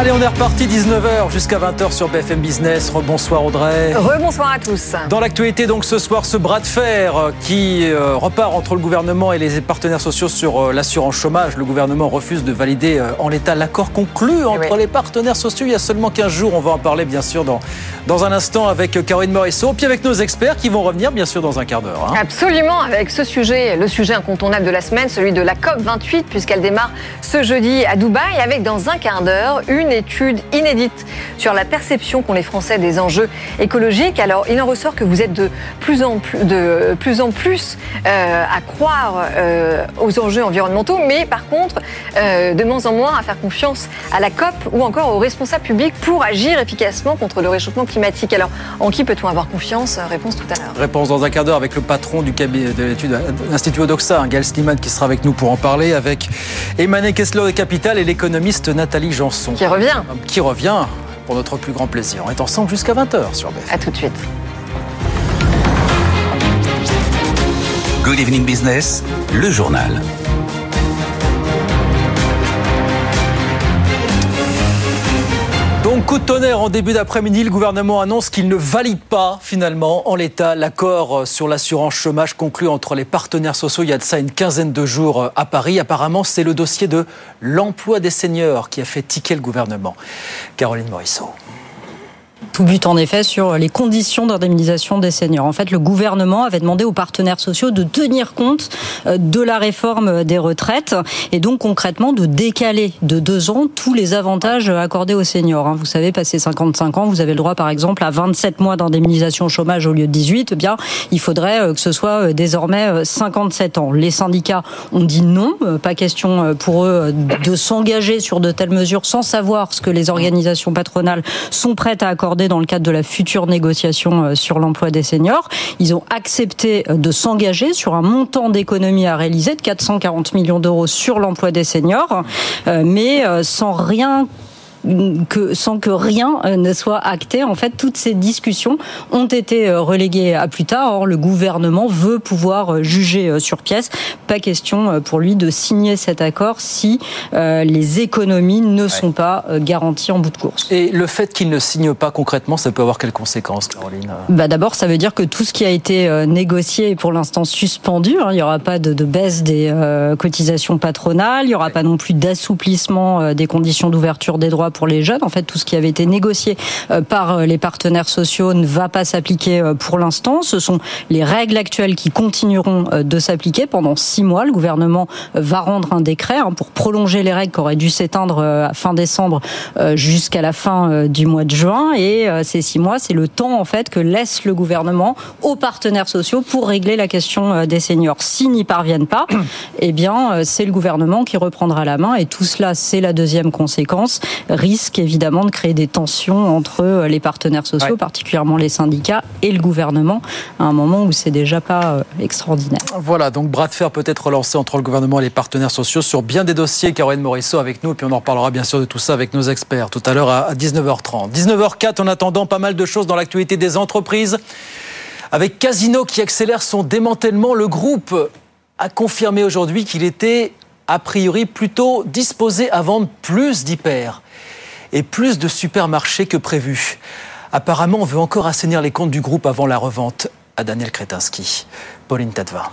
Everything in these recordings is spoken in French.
Allez, on est reparti 19h jusqu'à 20h sur BFM Business. Rebonsoir Audrey. Rebonsoir à tous. Dans l'actualité, donc ce soir, ce bras de fer euh, qui euh, repart entre le gouvernement et les partenaires sociaux sur euh, l'assurance chômage. Le gouvernement refuse de valider en l'état l'accord conclu entre oui. les partenaires sociaux il y a seulement 15 jours. On va en parler bien sûr dans, dans un instant avec Caroline Morisseau, puis avec nos experts qui vont revenir bien sûr dans un quart d'heure. hein. Absolument, avec ce sujet, le sujet incontournable de la semaine, celui de la COP28, puisqu'elle démarre ce jeudi à Dubaï, avec dans un quart d'heure une étude inédite sur la perception qu'ont les Français des enjeux écologiques. Alors, il en ressort que vous êtes de plus en plus, de plus, en plus euh, à croire euh, aux enjeux environnementaux, mais par contre, euh, de moins en moins à faire confiance à la COP ou encore aux responsables publics pour agir efficacement contre le réchauffement climatique. Alors, en qui peut-on avoir confiance? Réponse tout à l'heure. Réponse dans un quart d'heure avec le patron du cabinet de l'étude de l'Institut Odoxa, hein, Gaël Sliman, qui sera avec nous pour en parler, avec Emmanuel Kessler de Capital et l'économiste Nathalie Janson. Qui revient. Qui revient pour notre plus grand plaisir. On est ensemble jusqu'à 20h sur BFM. À tout de suite. Good evening business, le journal. Coup de tonnerre en début d'après-midi, le gouvernement annonce qu'il ne valide pas finalement en l'état l'accord sur l'assurance chômage conclu entre les partenaires sociaux il y a de ça une quinzaine de jours à Paris. Apparemment, c'est le dossier de l'emploi des seniors qui a fait tiquer le gouvernement. Caroline Morisseau. Tout but en effet sur les conditions d'indemnisation des seniors. En fait, le gouvernement avait demandé aux partenaires sociaux de tenir compte euh, de la réforme des retraites et donc concrètement de décaler de deux ans tous les avantages accordés aux seniors. hein. Vous savez, passé 55 ans, vous avez le droit par exemple à 27 mois d'indemnisation au chômage au lieu de 18. Eh bien, il faudrait euh, que ce soit euh, désormais 57 ans. Les syndicats ont dit non, pas question pour eux de s'engager sur de telles mesures sans savoir ce que les organisations patronales sont prêtes à accorder dans le cadre de la future négociation euh, sur l'emploi des seniors. Ils ont accepté euh, de s'engager sur un montant d'économie à réaliser de 440 millions d'euros sur l'emploi des seniors, euh, mais sans rien que sans que rien euh, ne soit acté. En fait, toutes ces discussions ont été euh, reléguées à plus tard. Or, le gouvernement veut pouvoir euh, juger sur pièce. Pas question pour lui de signer cet accord si les économies ne sont pas garanties en bout de course. Et le fait qu'il ne signe pas concrètement, ça peut avoir quelles conséquences, Caroline? Bah D'abord, ça veut dire que tout ce qui a été négocié est pour l'instant suspendu. hein. Il n'y aura pas de, de baisse des euh, cotisations patronales, il n'y aura pas non plus d'assouplissement des conditions d'ouverture des droits pour les jeunes. En fait, tout ce qui avait été négocié euh, par euh, les partenaires sociaux ne va pas s'appliquer euh, pour l'instant. Ce sont les règles actuelles qui continueront de s'appliquer pendant six mois. Le gouvernement va rendre un décret hein, pour prolonger les règles qui auraient dû s'éteindre fin décembre jusqu'à la fin du mois de juin. Et ces six mois, c'est le temps en fait que laisse le gouvernement aux partenaires sociaux pour régler la question des seniors. S'ils n'y parviennent pas, eh bien, c'est le gouvernement qui reprendra la main. Et tout cela, c'est la deuxième conséquence, risque évidemment de créer des tensions entre euh, les partenaires sociaux, Ouais. particulièrement les syndicats et le gouvernement, à un moment où c'est déjà pas euh, extraordinaire. Voilà, donc bras de fer peut être relancé entre le gouvernement et les partenaires sociaux sur bien des dossiers. Caroline Morisseau avec nous, et puis on en reparlera bien sûr de tout ça avec nos experts tout à l'heure à 19h30. 19h04, en attendant, pas mal de choses dans l'actualité des entreprises. Avec Casino qui accélère son démantèlement, le groupe a confirmé aujourd'hui qu'il était a priori plutôt disposé à vendre plus d'hyper et plus de supermarchés que prévu. Apparemment, on veut encore assainir les comptes du groupe avant la revente à Daniel Kretinsky. Pauline Tadeva.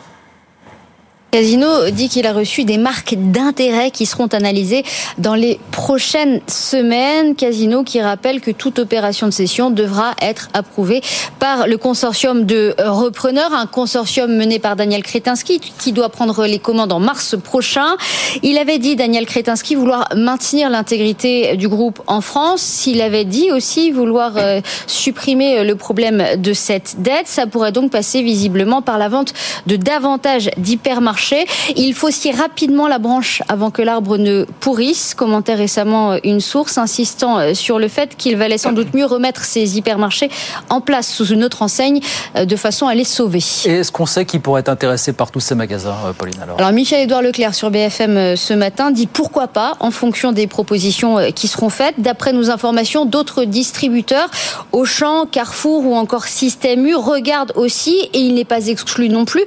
Casino dit qu'il a reçu des marques d'intérêt qui seront analysées dans les prochaines semaines. Casino qui rappelle que toute opération de cession devra être approuvée par le consortium de repreneurs, un consortium mené par Daniel Kretinsky qui doit prendre les commandes en mars prochain. Il avait dit, Daniel Kretinsky, vouloir maintenir l'intégrité du groupe en France. Il avait dit aussi vouloir euh, supprimer le problème de cette dette. Ça pourrait donc passer visiblement par la vente de davantage d'hypermarchés marché. Il faut scier rapidement la branche avant que l'arbre ne pourrisse. Commentait récemment une source insistant sur le fait qu'il valait sans doute mieux remettre ces hypermarchés en place sous une autre enseigne de façon à les sauver. Et est-ce qu'on sait qui pourrait être intéressé par tous ces magasins, Pauline alors, alors Michel-Édouard Leclerc sur BFM ce matin dit pourquoi pas en fonction des propositions qui seront faites. D'après nos informations, d'autres distributeurs, Auchan, Carrefour ou encore Système U regardent aussi, et il n'est pas exclu non plus,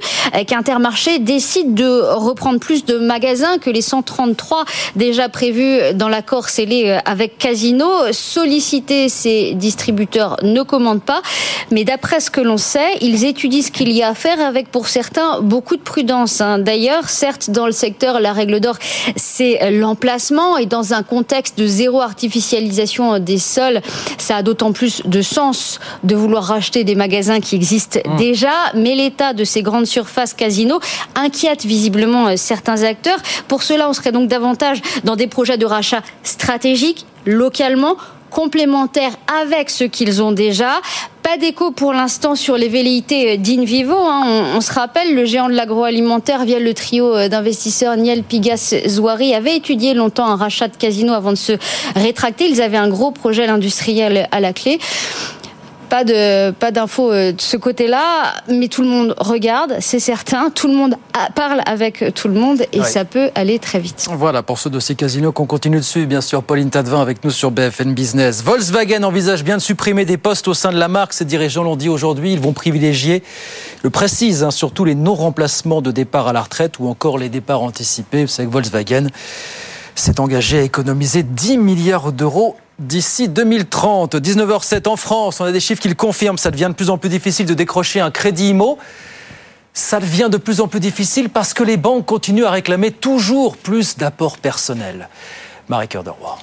qu'Intermarché décide de reprendre plus de magasins que les 133 déjà prévus dans l'accord scellé avec Casino. Solliciter ces distributeurs ne commandent pas, mais d'après ce que l'on sait, ils étudient ce qu'il y a à faire avec pour certains beaucoup de prudence. Hein. D'ailleurs, certes, dans le secteur, la règle d'or, c'est l'emplacement et dans un contexte de zéro artificialisation des sols, ça a d'autant plus de sens de vouloir racheter des magasins qui existent mmh. déjà, mais l'état de ces grandes surfaces casinos inquiète visiblement euh, certains acteurs. Pour cela, on serait donc davantage dans des projets de rachat stratégiques, localement, complémentaires avec ce qu'ils ont déjà. Pas d'écho pour l'instant sur les velléités d'Invivo. Hein. On, se rappelle, le géant de l'agroalimentaire, via le trio euh, d'investisseurs Niel Pigas Zouari, avait étudié longtemps un rachat de casino avant de se rétracter. Ils avaient un gros projet industriel à la clé pas de pas d'infos euh, de ce côté-là, mais tout le monde regarde, c'est certain. Tout le monde parle avec tout le monde et ça peut aller très vite. Voilà pour ce dossier casino qu'on continue de suivre, bien sûr. Pauline Tadevin avec nous sur BFN Business. Volkswagen envisage bien de supprimer des postes au sein de la marque. Ses dirigeants l'ont dit aujourd'hui. Ils vont privilégier, le précise, hein, surtout les non-remplacements de départ à la retraite ou encore les départs anticipés. Vous savez que Volkswagen s'est engagé à économiser 10 milliards d'euros d'ici 2030. 19h07 en France, on a des chiffres qui le confirment, ça devient de plus en plus difficile de décrocher un crédit IMO. Ça devient de plus en plus difficile parce que les banques continuent à réclamer toujours plus d'apports personnels. Marie-Cœur de Roy.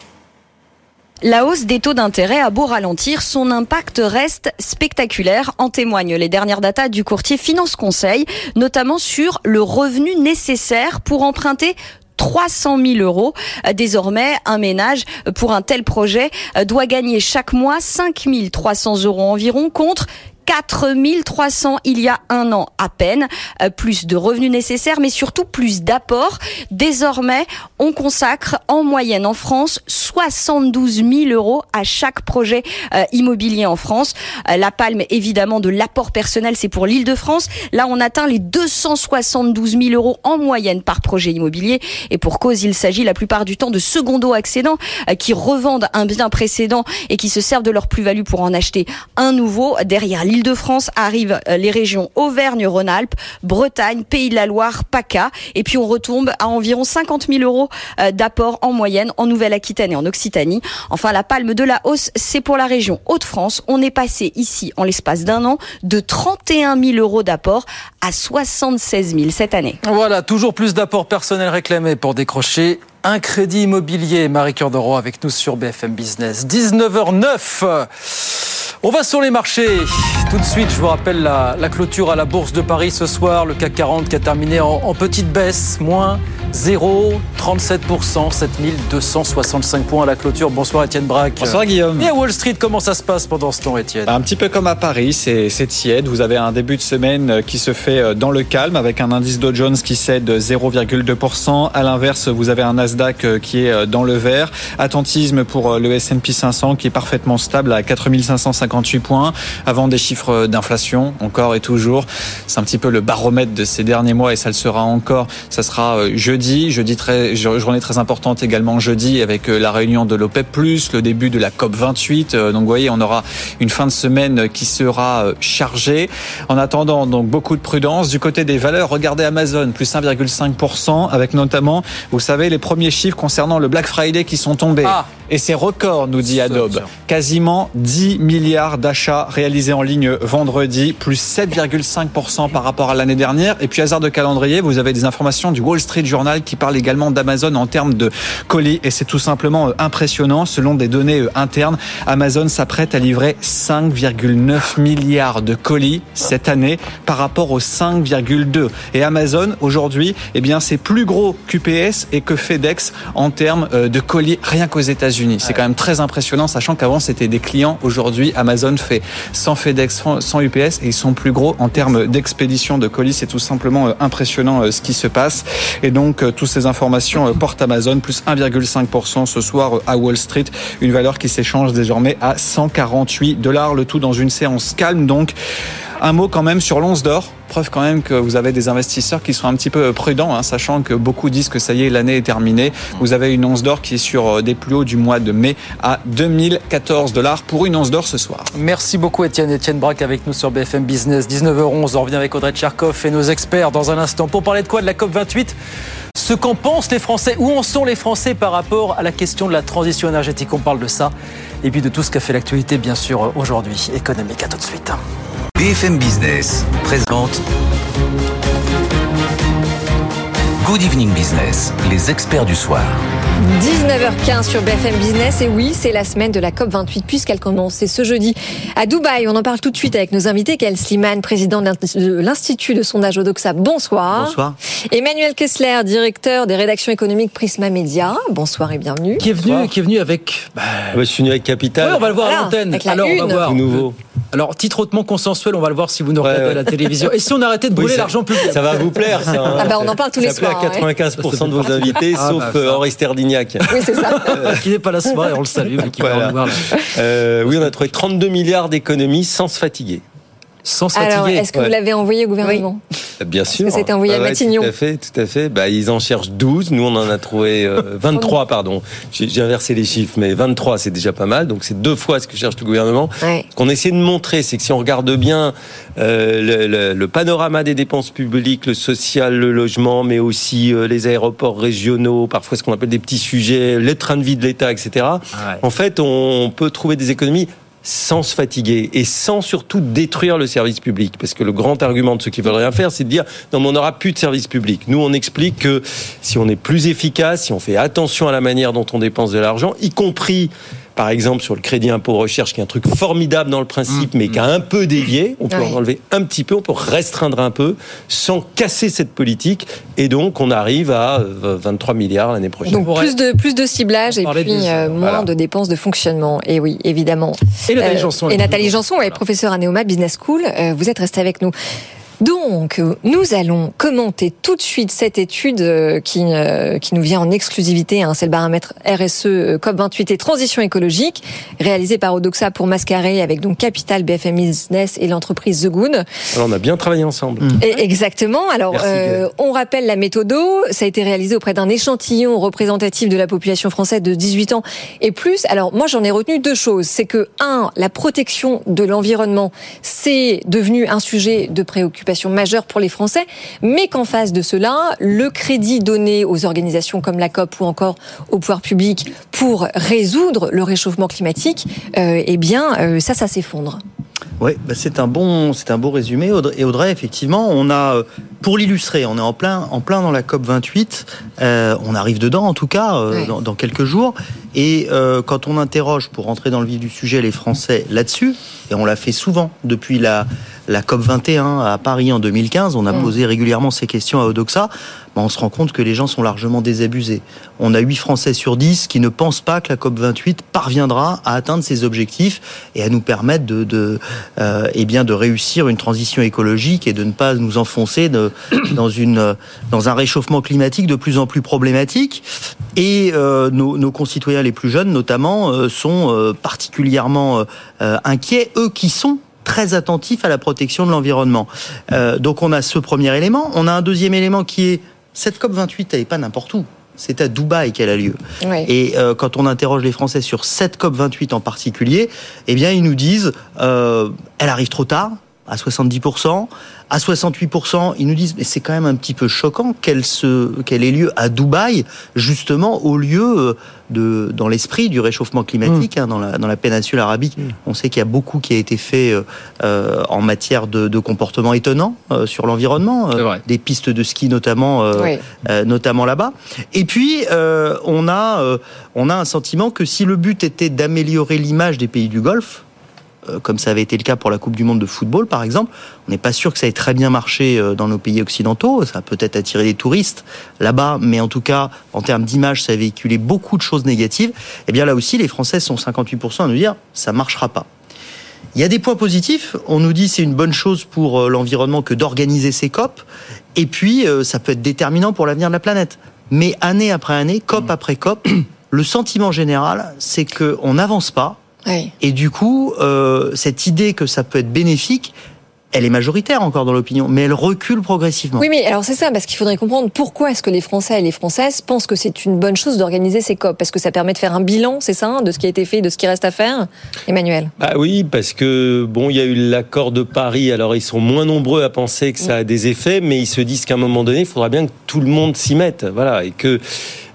La hausse des taux d'intérêt a beau ralentir, son impact reste spectaculaire, en témoignent les dernières datas du courtier Finance Conseil, notamment sur le revenu nécessaire pour emprunter 300 000 euros. Désormais, un ménage pour un tel projet doit gagner chaque mois 5 300 euros environ contre 4300 il y a un an à peine. Euh, plus de revenus nécessaires, mais surtout plus d'apports. Désormais, on consacre en moyenne en France 72 000 euros à chaque projet euh, immobilier en France. Euh, la palme, évidemment, de l'apport personnel, c'est pour l'Île-de-France. Là, on atteint les 272 000 euros en moyenne par projet immobilier. Et pour cause, il s'agit la plupart du temps de secondo-accédants qui revendent un bien précédent et qui se servent de leur plus-value pour en acheter un nouveau. Derrière de france arrivent euh, les régions Auvergne-Rhône-Alpes, Bretagne, Pays de la Loire, PACA. Et puis on retombe à environ 50 000 euros euh, d'apport en moyenne en Nouvelle-Aquitaine et en Occitanie. Enfin, la palme de la hausse, c'est pour la région Hauts-de-France. On est passé ici, en l'espace d'un an, de 31 000 euros d'apport à 76 000 cette année. Voilà, toujours plus d'apports personnels réclamés pour décrocher un crédit immobilier. Marie-Cœur avec nous sur BFM Business. 19h09. On va sur les marchés. Tout de suite, je vous rappelle la, clôture à la Bourse de Paris ce soir. Le CAC 40 qui a terminé en, petite baisse, moins 0,37%, 7265 points à la clôture. Bonsoir Étienne Braque. Bonsoir Guillaume. Et à Wall Street, comment ça se passe pendant ce temps Étienne? Un petit peu comme à Paris, c'est tiède. Vous avez un début de semaine qui se fait euh, dans le calme avec un indice Dow Jones qui cède 0,2%. À l'inverse, vous avez un Nasdaq euh, qui est euh, dans le vert. Attentisme pour le S&P 500 qui est parfaitement stable à 4550 58 points, avant des chiffres d'inflation, encore et toujours. C'est un petit peu le baromètre de ces derniers mois et ça le sera encore. Ça sera euh, jeudi, jeudi très, journée très importante également jeudi avec euh, la réunion de l'OPEP+, le début de la COP 28. Euh, donc vous voyez, on aura une fin de semaine qui sera chargée. En attendant, donc beaucoup de prudence. Du côté des valeurs, regardez Amazon, plus 1,5% avec notamment, vous savez, les premiers chiffres concernant le Black Friday qui sont tombés. Ah. Et c'est record, nous dit Adobe. Quasiment 10 milliards d'achats réalisés en ligne vendredi, plus 7,5% par rapport à l'année dernière. Et puis, hasard de calendrier, vous avez des informations du Wall Street Journal qui parle également d'Amazon en termes de colis. Et c'est tout simplement euh, impressionnant. Selon des données euh, internes, Amazon s'apprête à livrer 5,9 milliards de colis cette année par rapport aux 5,2. Et Amazon, aujourd'hui, eh bien, c'est plus gros qu'UPS et que FedEx en termes euh, de colis rien qu'aux États-Unis. États-Unis. C'est quand même très impressionnant, sachant qu'avant c'était des clients. Aujourd'hui, Amazon fait sans FedEx, sans UPS, et ils sont plus gros en termes d'expédition de colis. C'est tout simplement euh, impressionnant euh, ce qui se passe. Et donc, euh, toutes ces informations portent Amazon plus 1,5% ce soir à Wall Street, une valeur qui s'échange désormais à 148 dollars, le tout dans une séance calme. Donc, un mot quand même sur l'once d'or. Preuve quand même que vous avez des investisseurs qui sont un petit peu prudents, hein, sachant que beaucoup disent que ça y est, l'année est terminée. Vous avez une once d'or qui est sur des plus hauts du mois de mai à 2014 dollars pour une once d'or ce soir. Merci beaucoup Étienne. Étienne Braque avec nous sur BFM Business. 19h11, on revient avec Audrey Tcherkov et nos experts dans un instant. Pour parler de quoi? De la COP28 ce qu'en pensent les Français, où en sont les Français par rapport à la question de la transition énergétique? On parle de ça et puis de tout ce qu'a fait l'actualité, bien sûr, aujourd'hui économique. À tout de suite. BFM Business présente Good Evening Business, les experts du soir. 19h15 sur BFM Business et oui, c'est la semaine de la COP28 puisqu'elle commence. C'est ce jeudi à Dubaï. On en parle tout de suite avec nos invités. Kel Sliman, président de l'Institut de sondage Odoxa. Bonsoir. Bonsoir. Emmanuel Kessler, directeur des rédactions économiques Prisma Media. Bonsoir et bienvenue. Qui est venu, qui est venu avec. Bah... je suis venu avec Capital. Oui, on va le voir à l'antenne. Alors, on va voir. Tout nouveau. Alors, titre hautement consensuel, on va le voir si vous nous regardez ouais, ouais. à la télévision. Et si on arrêtait de brûler oui, l'argent public Ça va vous plaire, ça. Hein. Ah bah on en parle tous les soirs. Ça plaît à 95% ouais. de vos invités, ah sauf bah, Henri Sterdignac. Oui, c'est ça. qui n'est pas là ce soir et on le salue, mais qui voilà. va nous voir. Là. Euh, oui, on a trouvé 32 milliards d'économies sans se fatiguer. Sans se Alors, fatiguer. est-ce que vous l'avez envoyé au gouvernement oui. Bien sûr. C'était envoyé ah à Matignon. Tout à fait, tout à fait. Bah, ils en cherchent 12. Nous, on en a trouvé euh, 23, pardon. J'ai inversé les chiffres, mais 23, c'est déjà pas mal. Donc, c'est deux fois ce que cherche le gouvernement. Ouais. Ce qu'on essaie de montrer, c'est que si on regarde bien euh, le, le, le, panorama des dépenses publiques, le social, le logement, mais aussi euh, les aéroports régionaux, parfois ce qu'on appelle des petits sujets, les trains de vie de l'État, etc. Ouais. En fait, on peut trouver des économies sans se fatiguer et sans surtout détruire le service public. Parce que le grand argument de ceux qui veulent rien faire, c'est de dire non, mais on n'aura plus de service public. Nous, on explique que si on est plus efficace, si on fait attention à la manière dont on dépense de l'argent, y compris par exemple sur le crédit impôt recherche, qui est un truc formidable dans le principe, mmh, mais qui a un peu dévié. On peut Ouais. en enlever un petit peu, on peut restreindre un peu, sans casser cette politique. Et donc, on arrive à euh, 23 milliards l'année prochaine. Donc plus de plus de ciblage et puis euh, moins Voilà. de dépenses de fonctionnement. Et oui, évidemment. Et Nathalie Euh, Janson. Et Nathalie Janson, ouais, professeure à Neoma Business School. Euh, vous êtes restée avec nous. Donc, nous allons commenter tout de suite cette étude euh, qui, euh, qui nous vient en exclusivité. Hein, c'est le baromètre RSE euh, COP28 et transition écologique, réalisé par Odoxa pour Mascaré avec donc Capital, BFM Business et l'entreprise The Good. Alors, on a bien travaillé ensemble. Et exactement. Alors, euh, on rappelle la méthode. Ça a été réalisé auprès d'un échantillon représentatif de la population française de 18 ans et plus. Alors, moi, j'en ai retenu deux choses. C'est que, un, la protection de l'environnement, c'est devenu un sujet de préoccupation majeure pour les Français, mais qu'en face de cela, le crédit donné aux organisations comme la COP ou encore au pouvoir public pour résoudre le réchauffement climatique, euh, eh bien, euh, ça, ça s'effondre. Oui, bah c'est un bon, c'est un beau résumé. Audrey, et Audrey, effectivement, on a, euh, pour l'illustrer, on est en plein, en plein dans la COP 28. Euh, on arrive dedans, en tout cas, euh, dans, dans quelques jours. Et euh, quand on interroge, pour rentrer dans le vif du sujet, les Français là-dessus, et on l'a fait souvent depuis la, la COP 21 à Paris en 2015, on a Mm. posé régulièrement ces questions à Odoxa. bah, on se rend compte que les gens sont largement désabusés. On a 8 Français sur 10 qui ne pensent pas que la COP 28 parviendra à atteindre ses objectifs et à nous permettre de, de euh, eh bien de réussir une transition écologique et de ne pas nous enfoncer de- dans une dans un réchauffement climatique de plus en plus problématique. Et euh, nos, nos concitoyens les plus jeunes, notamment, euh, sont euh, particulièrement euh, inquiets, eux qui sont très attentifs à la protection de l'environnement. Euh, donc on a ce premier élément. On a un deuxième élément qui est cette COP 28, elle n'est pas n'importe où. C'est à Dubaï qu'elle a lieu. Et euh, quand on interroge les Français sur cette COP 28 en particulier, eh bien ils nous disent euh, elle arrive trop tard à 70%. À 68%, ils nous disent mais c'est quand même un petit peu choquant qu'elle se qu'elle ait lieu à Dubaï, justement au lieu euh, de dans l'esprit du réchauffement climatique hein, dans la dans la péninsule arabique. On sait qu'il y a beaucoup qui a été fait euh, euh, en matière de, de comportements étonnants euh, sur l'environnement, vrai. des pistes de ski notamment euh, Oui. euh, notamment là-bas. Et puis, euh, on, a, euh, on a un sentiment que si le but était d'améliorer l'image des pays du Golfe, euh, comme ça avait été le cas pour la Coupe du Monde de football, par exemple. On n'est pas sûr que ça ait très bien marché euh, dans nos pays occidentaux. Ça a peut-être attiré des touristes là-bas, mais en tout cas, en termes d'image, ça a véhiculé beaucoup de choses négatives. Et bien là aussi, les Français sont 58% à nous dire ça marchera pas. Il y a des points positifs. On nous dit c'est une bonne chose pour euh, l'environnement que d'organiser ces COP. Et puis, euh, ça peut être déterminant pour l'avenir de la planète. Mais année après année, COP après COP, le sentiment général, c'est qu'on n'avance pas. Et du coup, euh, cette idée que ça peut être bénéfique, elle est majoritaire encore dans l'opinion, mais elle recule progressivement. Oui, mais alors c'est ça, parce qu'il faudrait comprendre pourquoi est-ce que les Français et les Françaises pensent que c'est une bonne chose d'organiser ces COP. Parce que ça permet de faire un bilan, c'est ça, de ce qui a été fait, de ce qui reste à faire Emmanuel? Bah oui, parce que bon, il y a eu l'accord de Paris, alors ils sont moins nombreux à penser que ça a des effets, mais ils se disent qu'à un moment donné, il faudra bien que tout le monde s'y mette, voilà, et que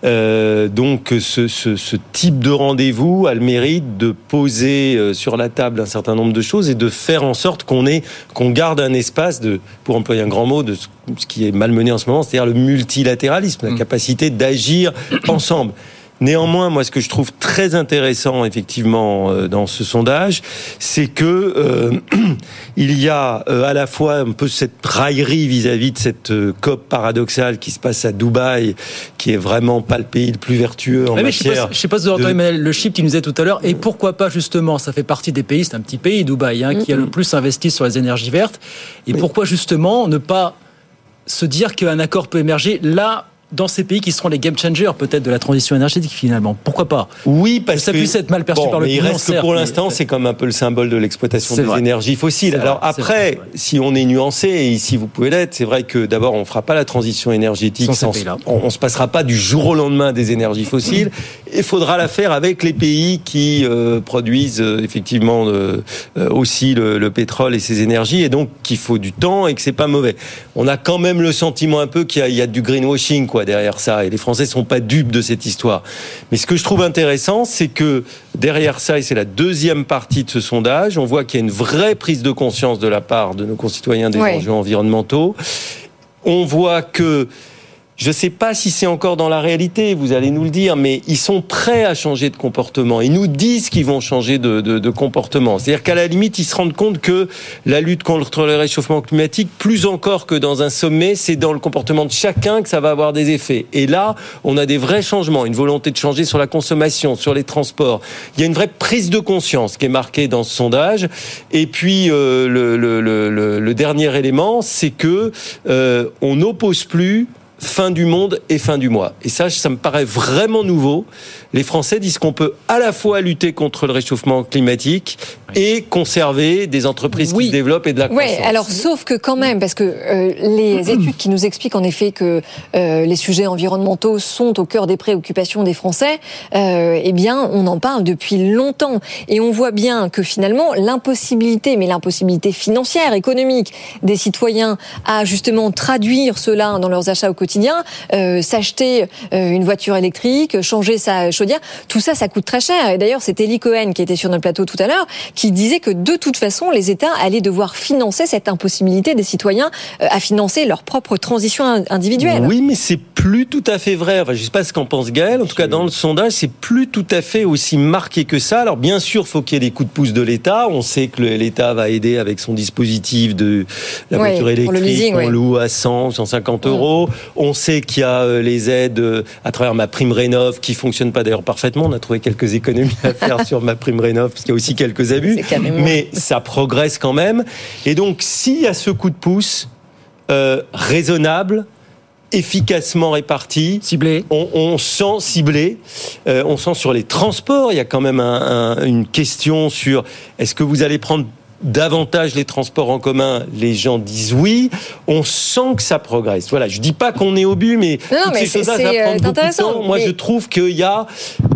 euh, donc ce, ce, ce, type de rendez-vous a le mérite de poser euh, sur la table un certain nombre de choses et de faire en sorte qu'on ait qu'on garde un espace de, pour employer un grand mot, de ce qui est malmené en ce moment, c'est-à-dire le multilatéralisme, la capacité d'agir ensemble. Néanmoins, moi, ce que je trouve très intéressant, effectivement, euh, dans ce sondage, c'est que euh, il y a euh, à la fois un peu cette raillerie vis-à-vis de cette euh, COP paradoxale qui se passe à Dubaï, qui est vraiment pas le pays le plus vertueux en Ouais, mais matière. je sais pas, je sais pas si vous avez entendu, mais le chip qui nous disait tout à l'heure, et pourquoi pas justement, ça fait partie des pays, c'est un petit pays, Dubaï, hein, qui a le plus investi sur les énergies vertes, et pourquoi justement ne pas se dire qu'un accord peut émerger là dans ces pays qui seront les game changers peut-être de la transition énergétique finalement. Pourquoi pas Oui, parce ça que puisse être mal perçu Bon, par le mais il reste que pour l'instant, c'est comme un peu le symbole de l'exploitation des vrai. énergies fossiles. Vrai, Alors après, vrai, si on est nuancé, et ici vous pouvez l'être, c'est vrai que d'abord on fera pas la transition énergétique Sans sans, on, on se passera pas du jour au lendemain des énergies fossiles. Il faudra la faire avec les pays qui euh, produisent euh, effectivement euh, aussi le, le pétrole et ces énergies, et donc qu'il faut du temps et que c'est pas mauvais. On a quand même le sentiment un peu qu'il y a, il y a du greenwashing quoi derrière ça, et les Français sont pas dupes de cette histoire. Mais ce que je trouve intéressant, c'est que derrière ça, et c'est la deuxième partie de ce sondage, on voit qu'il y a une vraie prise de conscience de la part de nos concitoyens des enjeux environnementaux. On voit que je ne sais pas si c'est encore dans la réalité, vous allez nous le dire, mais ils sont prêts à changer de comportement. Ils nous disent qu'ils vont changer de, de- de comportement. C'est-à-dire qu'à la limite, ils se rendent compte que la lutte contre le réchauffement climatique, plus encore que dans un sommet, c'est dans le comportement de chacun que ça va avoir des effets. Et là, on a des vrais changements, une volonté de changer sur la consommation, sur les transports. Il y a une vraie prise de conscience qui est marquée dans ce sondage. Et puis, euh, le, le- le- le- dernier élément, c'est que euh, on n'oppose plus fin du monde et fin du mois. Et ça, ça me paraît vraiment nouveau. Les Français disent qu'on peut à la fois lutter contre le réchauffement climatique et conserver des entreprises qui se développent et de la Oui, croissance. alors sauf que quand même, parce que euh, les études qui nous expliquent en effet que euh, les sujets environnementaux sont au cœur des préoccupations des Français, euh, eh bien, on en parle depuis longtemps. Et on voit bien que finalement, l'impossibilité, mais l'impossibilité financière, économique des citoyens à justement traduire cela dans leurs achats au quotidien, euh, s'acheter euh, une voiture électrique, changer sa chaudière, tout ça, ça coûte très cher. Et d'ailleurs, c'est Eli Cohen qui était sur notre plateau tout à l'heure, qui disait que de toute façon, les États allaient devoir financer cette impossibilité des citoyens euh, à financer leur propre transition in- individuelle. Oui, mais c'est plus tout à fait vrai. Enfin, je sais pas ce qu'en pense Gaël. En tout cas, dans le sondage, c'est plus tout à fait aussi marqué que ça. Alors, bien sûr, faut qu'il y ait des coups de pouce de l'État. On sait que l'État va aider avec son dispositif de la voiture électrique. leasing, on loue à 100, 150 euros. On sait qu'il y a euh, les aides euh, à travers ma prime rénov qui fonctionne pas d'ailleurs parfaitement. On a trouvé quelques économies à faire sur ma prime rénov parce qu'il y a aussi quelques abus. Mais ça progresse quand même. Et donc, s'il y a ce coup de pouce euh, raisonnable, efficacement réparti, ciblé, on, on sent ciblé, Euh, on sent sur les transports, il y a quand même un- un- une question sur est-ce que vous allez prendre davantage les transports en commun, les gens disent oui. On sent que ça progresse. Voilà, je dis pas qu'on est au but, mais Non, non, mais ces c'est- euh, intéressant. Moi, mais- je trouve qu'il y a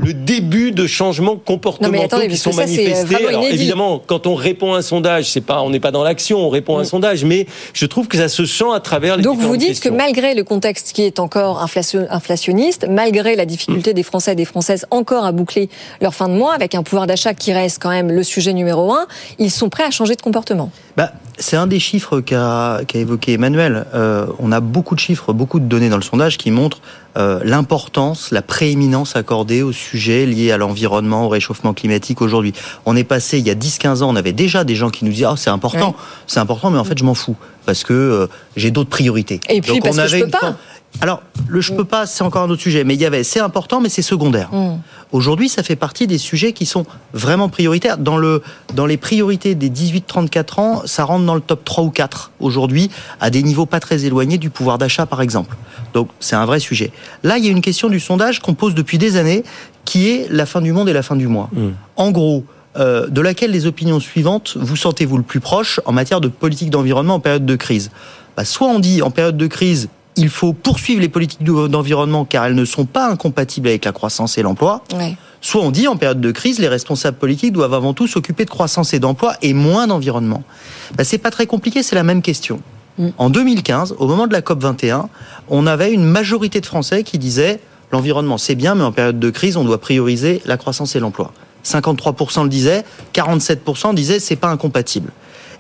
le début de changements comportementaux attendez, qui sont ça, euh, manifestés. Alors, inédit. évidemment, quand on répond à un sondage, c'est pas, on n'est pas dans l'action, on répond à un sondage, mais je trouve que ça se sent à travers les Donc vous dites questions. que malgré le contexte qui est encore inflation- inflationniste, malgré la difficulté des Français et des Françaises encore à boucler leur fin de mois, avec un pouvoir d'achat qui reste quand même le sujet numéro un, ils sont prêts à changer de comportement? Bah, c'est un des chiffres qu'a évoqué Emmanuel. Euh, on a beaucoup de chiffres, beaucoup de données dans le sondage qui montrent euh, l'importance, la prééminence accordée aux sujets liés à l'environnement, au réchauffement climatique aujourd'hui. On est passé, il y a 10-15 ans, on avait déjà des gens qui nous disaient oh, c'est important, Ouais. c'est important, mais en fait je m'en fous parce que euh, j'ai d'autres priorités. Et puis, parce que je peux une pas. forme- Alors, le je peux pas, c'est encore un autre sujet, mais il y avait, c'est important, mais c'est secondaire. Mm. Aujourd'hui, ça fait partie des sujets qui sont vraiment prioritaires. Dans, le, dans les priorités des 18-34 ans, ça rentre dans le top 3 ou 4 aujourd'hui, à des niveaux pas très éloignés du pouvoir d'achat, par exemple. Donc, c'est un vrai sujet. Là, il y a une question du sondage qu'on pose depuis des années, qui est la fin du monde et la fin du mois. En gros, euh, de laquelle les opinions suivantes vous sentez-vous le plus proche en matière de politique d'environnement en période de crise? Bah, Soit on dit en période de crise, il faut poursuivre les politiques de- d'environnement car elles ne sont pas incompatibles avec la croissance et l'emploi. Soit on dit en période de crise, les responsables politiques doivent avant tout s'occuper de croissance et d'emploi et moins d'environnement. Bah, c'est pas très compliqué, c'est la même question. En 2015, au moment de la COP 21, on avait une majorité de Français qui disaient l'environnement c'est bien, mais en période de crise, on doit prioriser la croissance et l'emploi. 53% le disaient, 47% disaient c'est pas incompatible.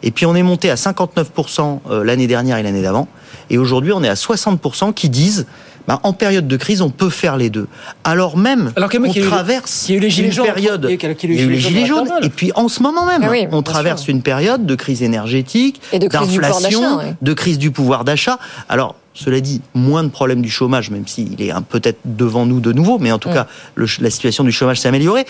Et puis on est monté à 59% euh, l'année dernière et l'année d'avant. Et aujourd'hui, on est à 60% qui disent bah, en période de crise, on peut faire les deux. Alors même Alors quand même on qu'il y a eu le- traverse qu'il y a eu les gilets une jaunes, période. il y a eu- qu'il Il y a eu les gilets jaunes. Et puis en ce moment même, Ah oui, on traverse sûr. une période de crise énergétique, Et de crise du pouvoir d'inflation, de crise du pouvoir d'achat. Alors, cela dit, moins de problèmes du chômage, même s'il est peut-être devant nous de nouveau, mais en tout Mm. cas, le la situation du chômage s'est améliorée.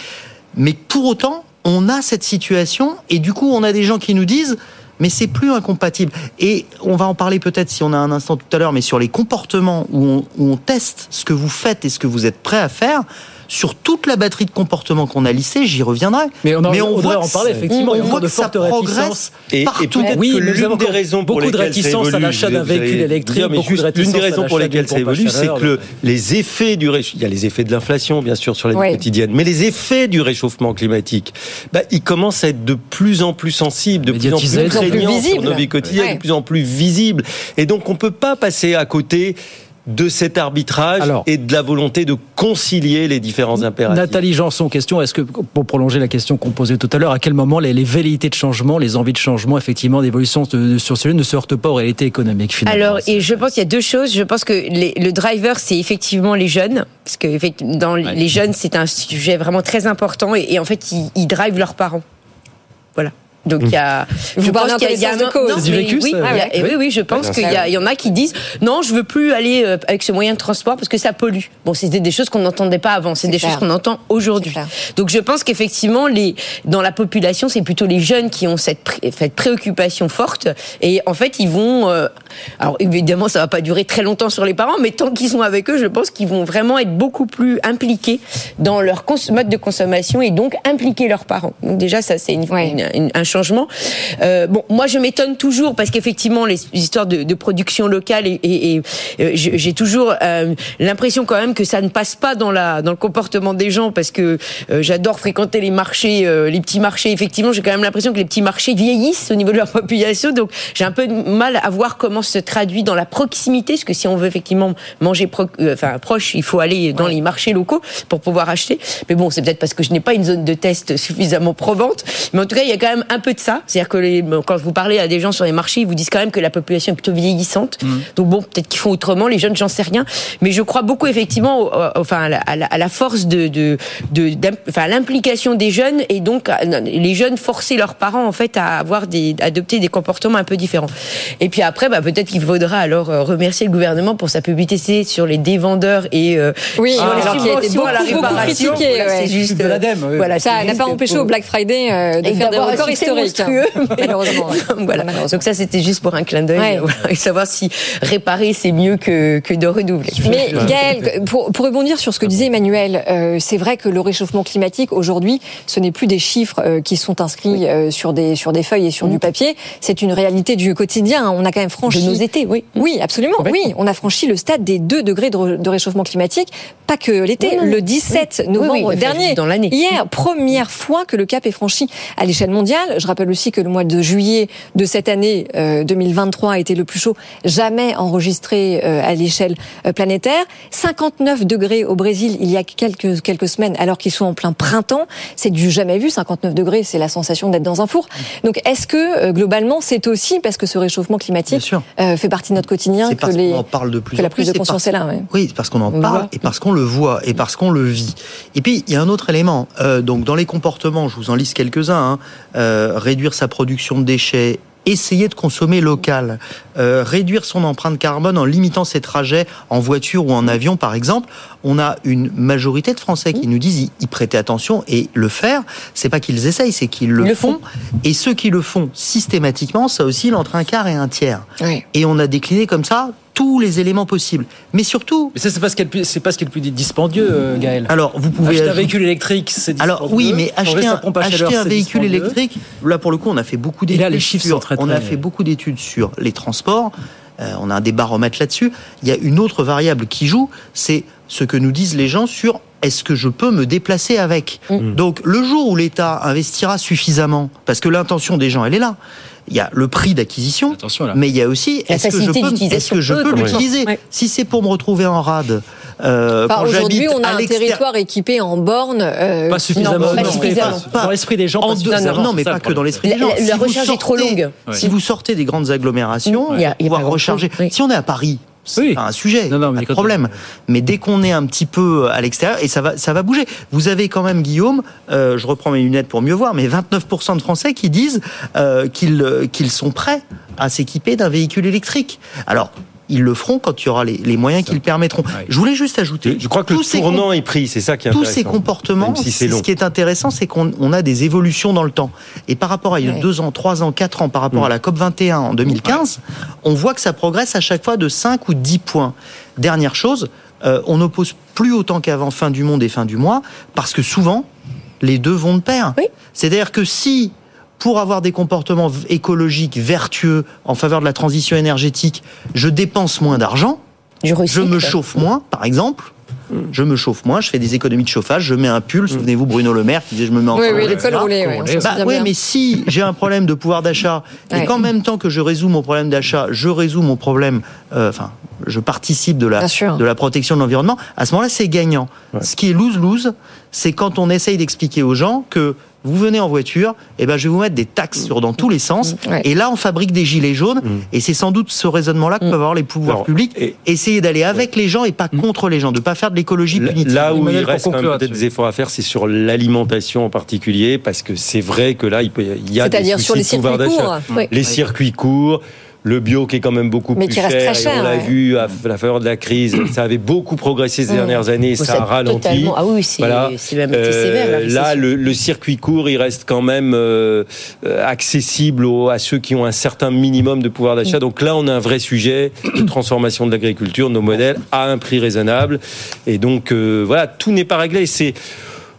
Mais pour autant, on a cette situation, et du coup, on a des gens qui nous disent, mais c'est plus incompatible. Et on va en parler peut-être si on a un instant tout à l'heure, mais sur les comportements où on, où on teste ce que vous faites et ce que vous êtes prêt à faire. Sur toute la batterie de comportements qu'on a lissé, j'y reviendrai. Mais on en- on devrait voit en parler, effectivement. On voit de que ça fortes progresse réticences. Et, et partout. peut-être Oui, que des raisons pour beaucoup de lesquelles ça réticences à évolue, l'achat d'un véhicule dire, électrique, mais beaucoup de juste l'une réticences des à raisons pour lesquelles ça évolue, c'est que le- de- les effets du réch- il y a les effets de l'inflation bien sûr sur la vie Oui. quotidienne, mais les effets du réchauffement climatique, bah, ils commencent à être de plus en plus sensibles, de plus en plus Médiatisés, de plus en plus prégnants sur visibles. nos vies quotidiennes, de plus en plus visibles, et donc on peut pas passer à côté de cet arbitrage Alors. et de la volonté de concilier les différents impératifs. Nathalie Janson, question, est-ce que, pour prolonger la question qu'on posait tout à l'heure, à quel moment les, les velléités de changement, les envies de changement, effectivement, d'évolution de, de- sur ce lieu ne se heurtent pas aux réalités économiques finalement Alors, et je pense qu'il y a deux choses. Je pense que les- le driver, c'est effectivement les jeunes, parce que dans les jeunes, c'est un sujet vraiment très important, et, et en fait, ils, ils drivent leurs parents. Voilà. Donc il y a. Vous je pense en qu'il y a- il y a connaissance de un- cause. non, C'est du mais vécu, oui, ça oui, oui, je pense qu'il y, a- il y en a qui disent non, je veux plus aller euh, avec ce moyen de transport parce que ça pollue. Bon, c'était des choses qu'on n'entendait pas avant, c'est des clair. choses qu'on entend aujourd'hui. Donc je pense qu'effectivement, les dans la population, c'est plutôt les jeunes qui ont cette, pré- cette préoccupation forte et en fait, ils vont. euh, alors évidemment, ça va pas durer très longtemps sur les parents, mais tant qu'ils sont avec eux, je pense qu'ils vont vraiment être beaucoup plus impliqués dans leur mode de consommation et donc impliquer leurs parents. Donc déjà, ça c'est une- Ouais. une- une- un Euh, bon, moi je m'étonne toujours parce qu'effectivement les histoires de, production locale et, euh, j'ai toujours euh, l'impression quand même que ça ne passe pas dans la dans le comportement des gens parce que j'adore fréquenter les marchés, les petits marchés. Effectivement, j'ai quand même l'impression que les petits marchés vieillissent au niveau de leur population, donc j'ai un peu de mal à voir comment se traduit dans la proximité, parce que si on veut effectivement manger proche, il faut aller dans les marchés locaux pour pouvoir acheter. Mais bon, c'est peut-être parce que je n'ai pas une zone de test suffisamment probante. Mais en tout cas, il y a quand même un peu de ça. C'est-à-dire que les, quand vous parlez à des gens sur les marchés, ils vous disent quand même que la population est plutôt vieillissante. Donc bon, peut-être qu'ils font autrement. Les jeunes, j'en sais rien. Mais je crois beaucoup effectivement, enfin, à la, à la- à la force de, de, de enfin, à l'implication des jeunes et donc les jeunes forcer leurs parents en fait à avoir des, adopter des comportements un peu différents. Et puis après, bah, peut-être qu'il faudra alors euh, remercier le gouvernement pour sa publicité sur les dévendeurs et euh, Oui, sur les alors qui a été subventions à la beaucoup, beaucoup réparation. Voilà, ouais. c'est juste de l'ADEME, oui. Voilà, Ça n'a pas empêché au Black Friday euh, de et faire des records historiques. Monstrueux, mais- Malheureusement. voilà. Malheureusement. Donc ça, c'était juste pour un clin d'œil, Ouais. euh, voilà, et savoir si réparer c'est mieux que, que de redoubler. Mais Gaël, pour, pour rebondir sur ce que disait Emmanuel, euh, c'est vrai que le réchauffement climatique aujourd'hui, ce n'est plus des chiffres euh, qui sont inscrits euh, sur des sur des feuilles et sur du papier. C'est une réalité du quotidien. On a quand même franchi de nos étés, oui. Oui, absolument. Oui, on a franchi le stade des 2 degrés de, réchauffement climatique, pas que l'été, le non. 17 Oui. novembre Oui, oui, enfin, dernier. dans l'année. Hier, première fois que le cap est franchi à l'échelle mondiale. Je rappelle aussi que le mois de juillet de cette année 2023 a été le plus chaud jamais enregistré à l'échelle planétaire. 59 degrés au Brésil il y a quelques, quelques semaines, alors qu'ils sont en plein printemps. C'est du jamais vu. 59 degrés, c'est la sensation d'être dans un four. Donc, est-ce que globalement, c'est aussi parce que ce réchauffement climatique fait partie de notre quotidien que, les, on en parle de plus que la prise de conscience est là ouais. Oui, parce qu'on en parle et parce qu'on le voit et parce qu'on le vit. Et puis il y a un autre élément. Euh, donc dans les comportements, je vous en liste quelques-uns. Hein, euh, réduire sa production de déchets essayer de consommer local, euh, réduire son empreinte carbone en limitant ses trajets en voiture ou en avion, par exemple. On a une majorité de Français qui nous disent y, prêter attention et le faire. C'est pas qu'ils essayent, c'est qu'ils le, font. Et ceux qui le font systématiquement, ça oscille entre un quart et un tiers. Et on a décliné comme ça tous les éléments possibles. Mais surtout. Mais ça, c'est pas ce qui est pas ce qui est le plus dispendieux, euh, Gaël. Alors, vous pouvez. Acheter un véhicule électrique, c'est dispendieux. Alors, oui, mais acheter un, acheter un véhicule électrique, là, pour le coup, on a fait beaucoup d'études. là, les chiffres sur, sont très, On a fait beaucoup d'études sur les transports. Euh, on a un des baromètres là-dessus. Il y a une autre variable qui joue, c'est ce que nous disent les gens sur est-ce que je peux me déplacer avec mm. Donc le jour où l'État investira suffisamment, parce que l'intention des gens, elle est là, il y a le prix d'acquisition, mais il y a aussi est-ce que je peux, est-ce que je peux l'utiliser Si c'est pour me retrouver en rade. Euh, Aujourd'hui, on a un territoire équipé en borne. Euh, pas suffisamment. Non, pas suffisamment. dans l'esprit des gens. En deux, non, mais pas que dans l'esprit des gens. La, la recharge est trop longue. Si vous sortez des grandes agglomérations, il y a, pouvoir recharger. Si on est à Paris, c'est pas un sujet, non, non, pas de problème. Mais dès qu'on est un petit peu à l'extérieur, et ça va, ça va bouger. Vous avez quand même, Guillaume, euh, je reprends mes lunettes pour mieux voir, mais 29% de Français qui disent euh, qu'ils euh, qu'ils sont prêts à s'équiper d'un véhicule électrique. Alors, ils le feront quand il y aura les, les moyens qui le permettront. Je voulais juste ajouter. Je crois que le tournant est pris, c'est ça qui est Tous ces comportements, si ce qui est intéressant, c'est qu'on a des évolutions dans le temps. Et par rapport à il y a deux ans, trois ans, quatre ans, par rapport mm. à la COP 21 en 2015, on voit que ça progresse à chaque fois de 5 ou 10 points. Dernière chose, euh, on n'oppose plus autant qu'avant fin du monde et fin du mois, parce que souvent, les deux vont de pair. C'est-à-dire que si pour avoir des comportements écologiques vertueux en faveur de la transition énergétique, je dépense moins d'argent, je, me chauffe moins, par exemple. Je me chauffe moins, je fais des économies de chauffage, je mets un pull. Souvenez-vous Bruno Le Maire qui disait je me mets en Oui, oui, les cols roulés. Bah, oui, mais si j'ai un problème de pouvoir d'achat et qu'en même temps que je résous mon problème d'achat, je résous mon problème, euh, enfin, je participe de la, de la protection de l'environnement, à ce moment-là, c'est gagnant. Ce qui est lose-lose, c'est quand on essaye d'expliquer aux gens que vous venez en voiture, et eh ben je vais vous mettre des taxes sur dans tous les sens. Et là, on fabrique des gilets jaunes. Mm. Et c'est sans doute ce raisonnement-là que mm. peuvent avoir les pouvoirs publics. Et... Essayer d'aller avec les gens et pas mm. contre les gens, de pas faire de l'écologie punitive. Là où il reste peut-être des efforts à faire, c'est sur l'alimentation en particulier, parce que c'est vrai que là, il, peut, il y a des soucis sur les de pouvoir d'achat. Les circuits courts le bio qui est quand même beaucoup plus cher, et on l'a vu à la faveur de la crise, ça avait beaucoup progressé ces dernières années, ça a ralenti. Ah oui, c'est voilà. même été sévère. là, le, circuit court, il reste quand même euh, accessible à ceux qui ont un certain minimum de pouvoir d'achat. Donc là, on a un vrai sujet de transformation de l'agriculture, nos modèles à un prix raisonnable. Et donc euh, voilà, tout n'est pas réglé. C'est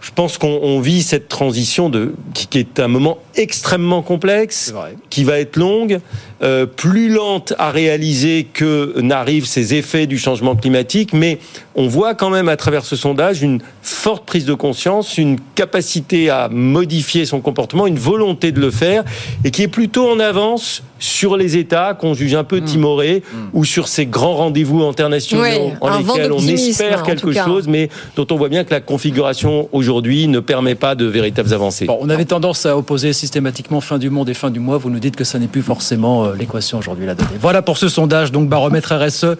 je pense qu'on vit cette transition de, qui, est un moment extrêmement complexe, qui va être longue, euh, plus lente à réaliser que n'arrivent ces effets du changement climatique, mais on voit quand même à travers ce sondage une forte prise de conscience, une capacité à modifier son comportement, une volonté de le faire, et qui est plutôt en avance sur les États qu'on juge un peu mmh. timorés mmh. ou sur ces grands rendez-vous internationaux en lesquels on espère quelque chose, mais dont on voit bien que la configuration aujourd'hui ne permet pas de véritables avancées. on avait tendance à opposer systématiquement fin du monde et fin du mois. Vous nous dites que ça n'est plus forcément euh, l'équation aujourd'hui la donnée. Voilà pour ce sondage, donc baromètre RSE.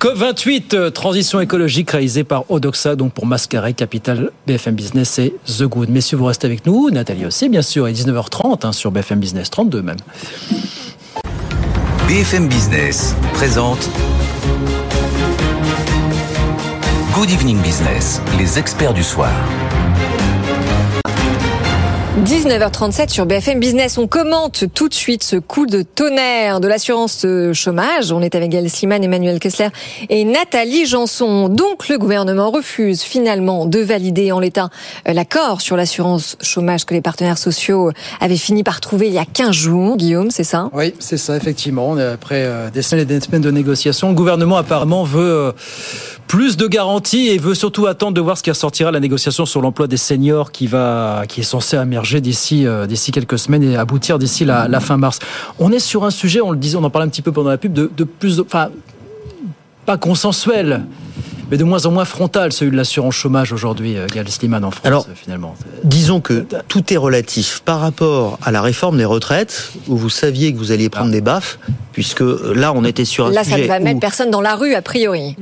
COP28, euh, transition écologique réalisée par Odoxa, donc pour Mascaret, Capital, BFM Business et The Good. Messieurs, vous restez avec nous, Nathalie aussi, bien sûr, et 19h30 hein, sur BFM Business, 32 même. BFM Business présente Good Evening Business, les experts du soir. 19h37 sur BFM Business. On commente tout de suite ce coup de tonnerre de l'assurance chômage. On est avec Gaël Sliman, Emmanuel Kessler et Nathalie Janson. Donc le gouvernement refuse finalement de valider en l'état euh, l'accord sur l'assurance chômage que les partenaires sociaux avaient fini par trouver il y a 15 jours. Guillaume, c'est ça? Oui, c'est ça, effectivement. Après euh, des semaines et des semaines de négociations, le gouvernement apparemment veut euh, plus de garanties et veut surtout attendre de voir ce qui ressortira la négociation sur l'emploi des seniors qui va, qui est censé émerger d'ici, euh, d'ici quelques semaines et aboutir d'ici la, la, fin mars. On est sur un sujet, on le disait, on en parlait un petit peu pendant la pub, de, de plus, enfin, pas consensuel mais de moins en moins frontal, celui de l'assurance chômage aujourd'hui, euh, Gaël Sliman en France, Alors, finalement. Disons que tout est relatif par rapport à la réforme des retraites, où vous saviez que vous alliez prendre des baffes, puisque là, on était sur un là, sujet ça ne va où mettre personne dans la rue, a priori.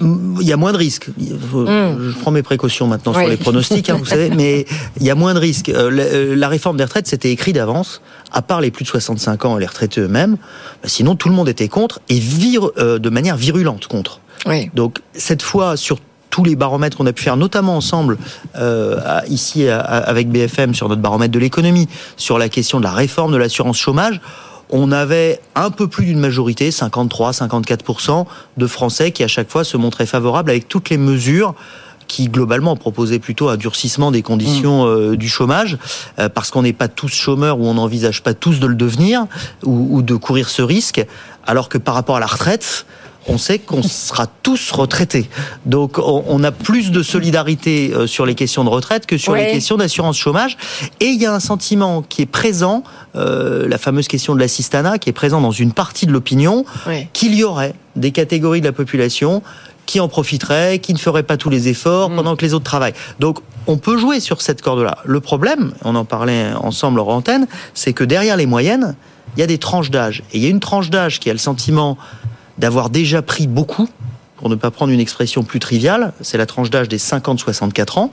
Il y a moins de risques. Mm. Je prends mes précautions maintenant Oui. sur les pronostics, hein, vous savez, mais il y a moins de risques. Euh, la, euh, la réforme des retraites, c'était écrit d'avance, à part les plus de 65 ans et les retraités eux-mêmes. Bah, sinon, tout le monde était contre et vir- euh, de manière virulente contre. Oui. Donc cette fois, sur tous les baromètres qu'on a pu faire, notamment ensemble euh, ici avec BFM sur notre baromètre de l'économie, sur la question de la réforme de l'assurance chômage, on avait un peu plus d'une majorité, 53-54% de Français qui à chaque fois se montraient favorables avec toutes les mesures qui globalement proposaient plutôt un durcissement des conditions euh, du chômage, euh, parce qu'on n'est pas tous chômeurs ou on n'envisage pas tous de le devenir ou, ou de courir ce risque, alors que par rapport à la retraite, on sait qu'on sera tous retraités. Donc on, a plus de solidarité euh, sur les questions de retraite que sur Ouais. les questions d'assurance chômage. Et il y a un sentiment qui est présent, euh, la fameuse question de l'assistanat, qui est présent dans une partie de l'opinion, Ouais. qu'il y aurait des catégories de la population qui en profiteraient, qui ne feraient pas tous les efforts pendant que les autres travaillent. Donc on peut jouer sur cette corde-là. Le problème, on en parlait ensemble hors antenne, c'est que derrière les moyennes, il y a des tranches d'âge. Et il y a une tranche d'âge qui a le sentiment d'avoir déjà pris beaucoup, pour ne pas prendre une expression plus triviale, c'est la tranche d'âge des 50-64 ans,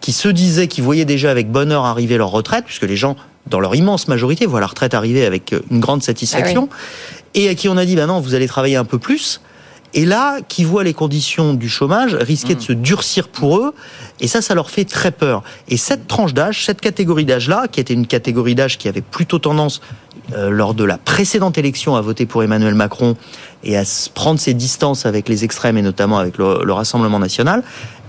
qui se disaient, qui voyaient déjà avec bonheur arriver leur retraite, puisque les gens, dans leur immense majorité, voient la retraite arriver avec une grande satisfaction, et à qui on a dit, ben non, vous allez travailler un peu plus, et là, qui voient les conditions du chômage risquer de se durcir pour eux, et ça, ça leur fait très peur. Et cette tranche d'âge, cette catégorie d'âge-là, qui était une catégorie d'âge qui avait plutôt tendance, euh, lors de la précédente élection, à voter pour Emmanuel Macron et à se prendre ses distances avec les extrêmes et notamment avec le, le Rassemblement national,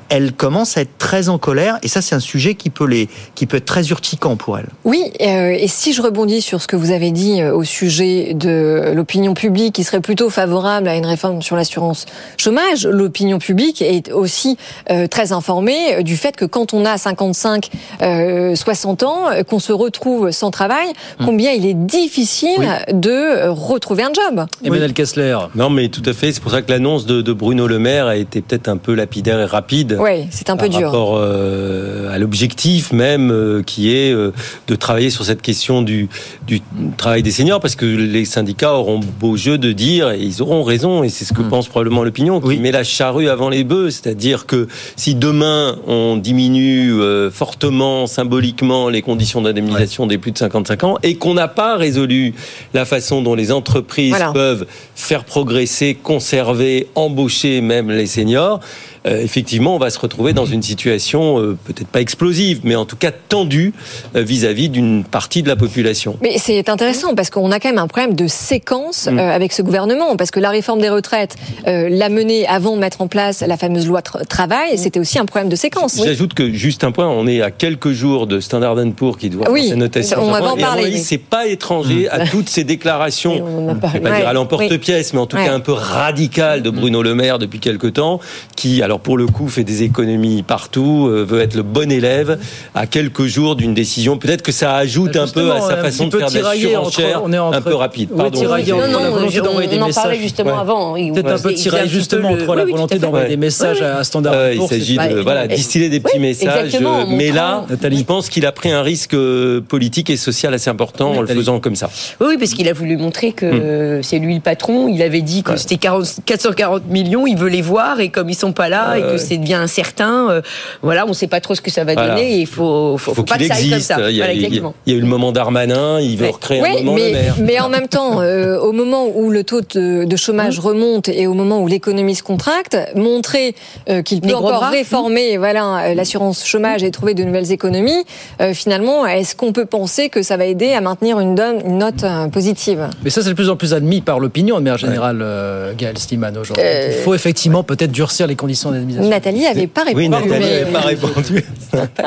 elle commence à être très en colère, et ça, c'est un sujet qui peut les, qui peut être très urticant pour elle. Oui, euh, et si je rebondis sur ce que vous avez dit euh, au sujet de l'opinion publique qui serait plutôt favorable à une réforme sur l'assurance chômage, l'opinion publique est aussi euh, très informée du fait que quand on a 55, euh, 60 ans, qu'on se retrouve sans travail, combien il est difficile de retrouver un job. Emmanuel Kessler. Non, mais tout à fait. C'est pour ça que l'annonce de, de Bruno Le Maire a été peut-être un peu lapidaire et rapide. Oui, c'est un peu par dur. rapport euh, à l'objectif même euh, qui est euh, de travailler sur cette question du, du travail des seniors parce que les syndicats auront beau jeu de dire et ils auront raison et c'est ce que pense probablement l'opinion qui met la charrue avant les bœufs c'est-à-dire que si demain on diminue euh, fortement symboliquement les conditions d'indemnisation des plus de 55 ans et qu'on n'a pas résolu la façon dont les entreprises Voilà. peuvent faire progresser, conserver, embaucher même les seniors, euh, effectivement, on va se retrouver dans une situation euh, peut-être pas explosive, mais en tout cas tendue euh, vis-à-vis d'une partie de la population. Mais c'est intéressant parce qu'on a quand même un problème de séquence Mm. euh, avec ce gouvernement. Parce que la réforme des retraites euh, l'a menée avant de mettre en place la fameuse loi tra- travail. et C'était aussi un problème de séquence. oui. J'ajoute que juste un point, on est à quelques jours de Standard Poor's qui doit Oui, faire sa notation. on va en parler, avis, c'est pas étranger à toutes ces déclarations. Je vais pas Ouais, dire à l'emporte-pièce, mais en tout Ouais. cas un peu radicales de Bruno Le Maire depuis quelque temps, qui, alors pour le coup, fait des économies partout, euh, veut être le bon élève à quelques jours d'une décision. Peut-être que ça ajoute un peu à sa façon de faire de la tiraillé entre- surenchère on est entre- un peu rapide. Oui, Pardon. la volonté on- des on en parlait messages. justement Ouais. avant. Peut-être un peu tiré justement entre la oui, oui, volonté d'envoyer Ouais. des messages Oui, oui. à Standard Ouais, il s'agit Bah, de voilà, distiller des petits oui, messages. mais là, je pense qu'il a pris un risque euh, politique et social assez important en le faisant comme ça. Oui, parce qu'il a voulu montrer que c'est lui le patron. Il avait dit que c'était 40 440 millions, il veut les voir et comme ils sont pas là et que c'est devient incertain, euh, voilà, on sait pas trop ce que ça va Voilà. donner et il faut, faut, Il faut faut pas qu'il que ça aille comme existe. ça. Il y, a, Voilà, il y a- exactement. il y a eu le moment Darmanin, il veut Ouais. recréer un Oui, moment Le mais, Maire. mais en même temps, euh, au moment où le taux de, de chômage remonte et au moment où l'économie se contracte, montrer euh, qu'il peut encore bras. réformer voilà euh, l'assurance chômage et trouver de nouvelles économies, euh, finalement, est-ce qu'on peut penser que ça va aider à maintenir une, donne- une note euh, positive? Mais ça, c'est de plus en plus admis par l'opinion de manière générale, euh, Gaël Stiman, aujourd'hui. Euh, Il faut effectivement peut-être durcir les conditions Nathalie avait pas répondu. Oui, Nathalie mais- n'avait pas répondu.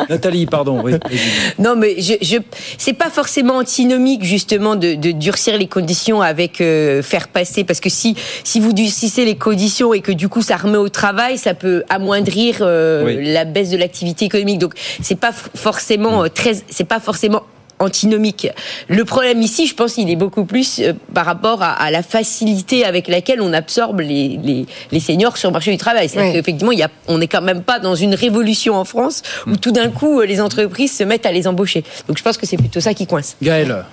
Nathalie, pardon. Oui. Non, mais je, je c'est pas forcément antinomique justement de, de durcir les conditions avec euh, faire passer parce que si si vous durcissez les conditions et que du coup ça remet au travail, ça peut amoindrir euh, Oui. la baisse de l'activité économique. Donc c'est pas forcément euh, très, c'est pas forcément antinomique. Le problème ici, je pense qu'il est beaucoup plus euh, par rapport à, à la facilité avec laquelle on absorbe les, les, les seniors sur le marché du travail. C'est-à-dire qu'effectivement, il y a, on n'est quand même pas dans une révolution en France où tout d'un coup, euh, les entreprises se mettent à les embaucher. Donc je pense que c'est plutôt ça qui coince. Gaël.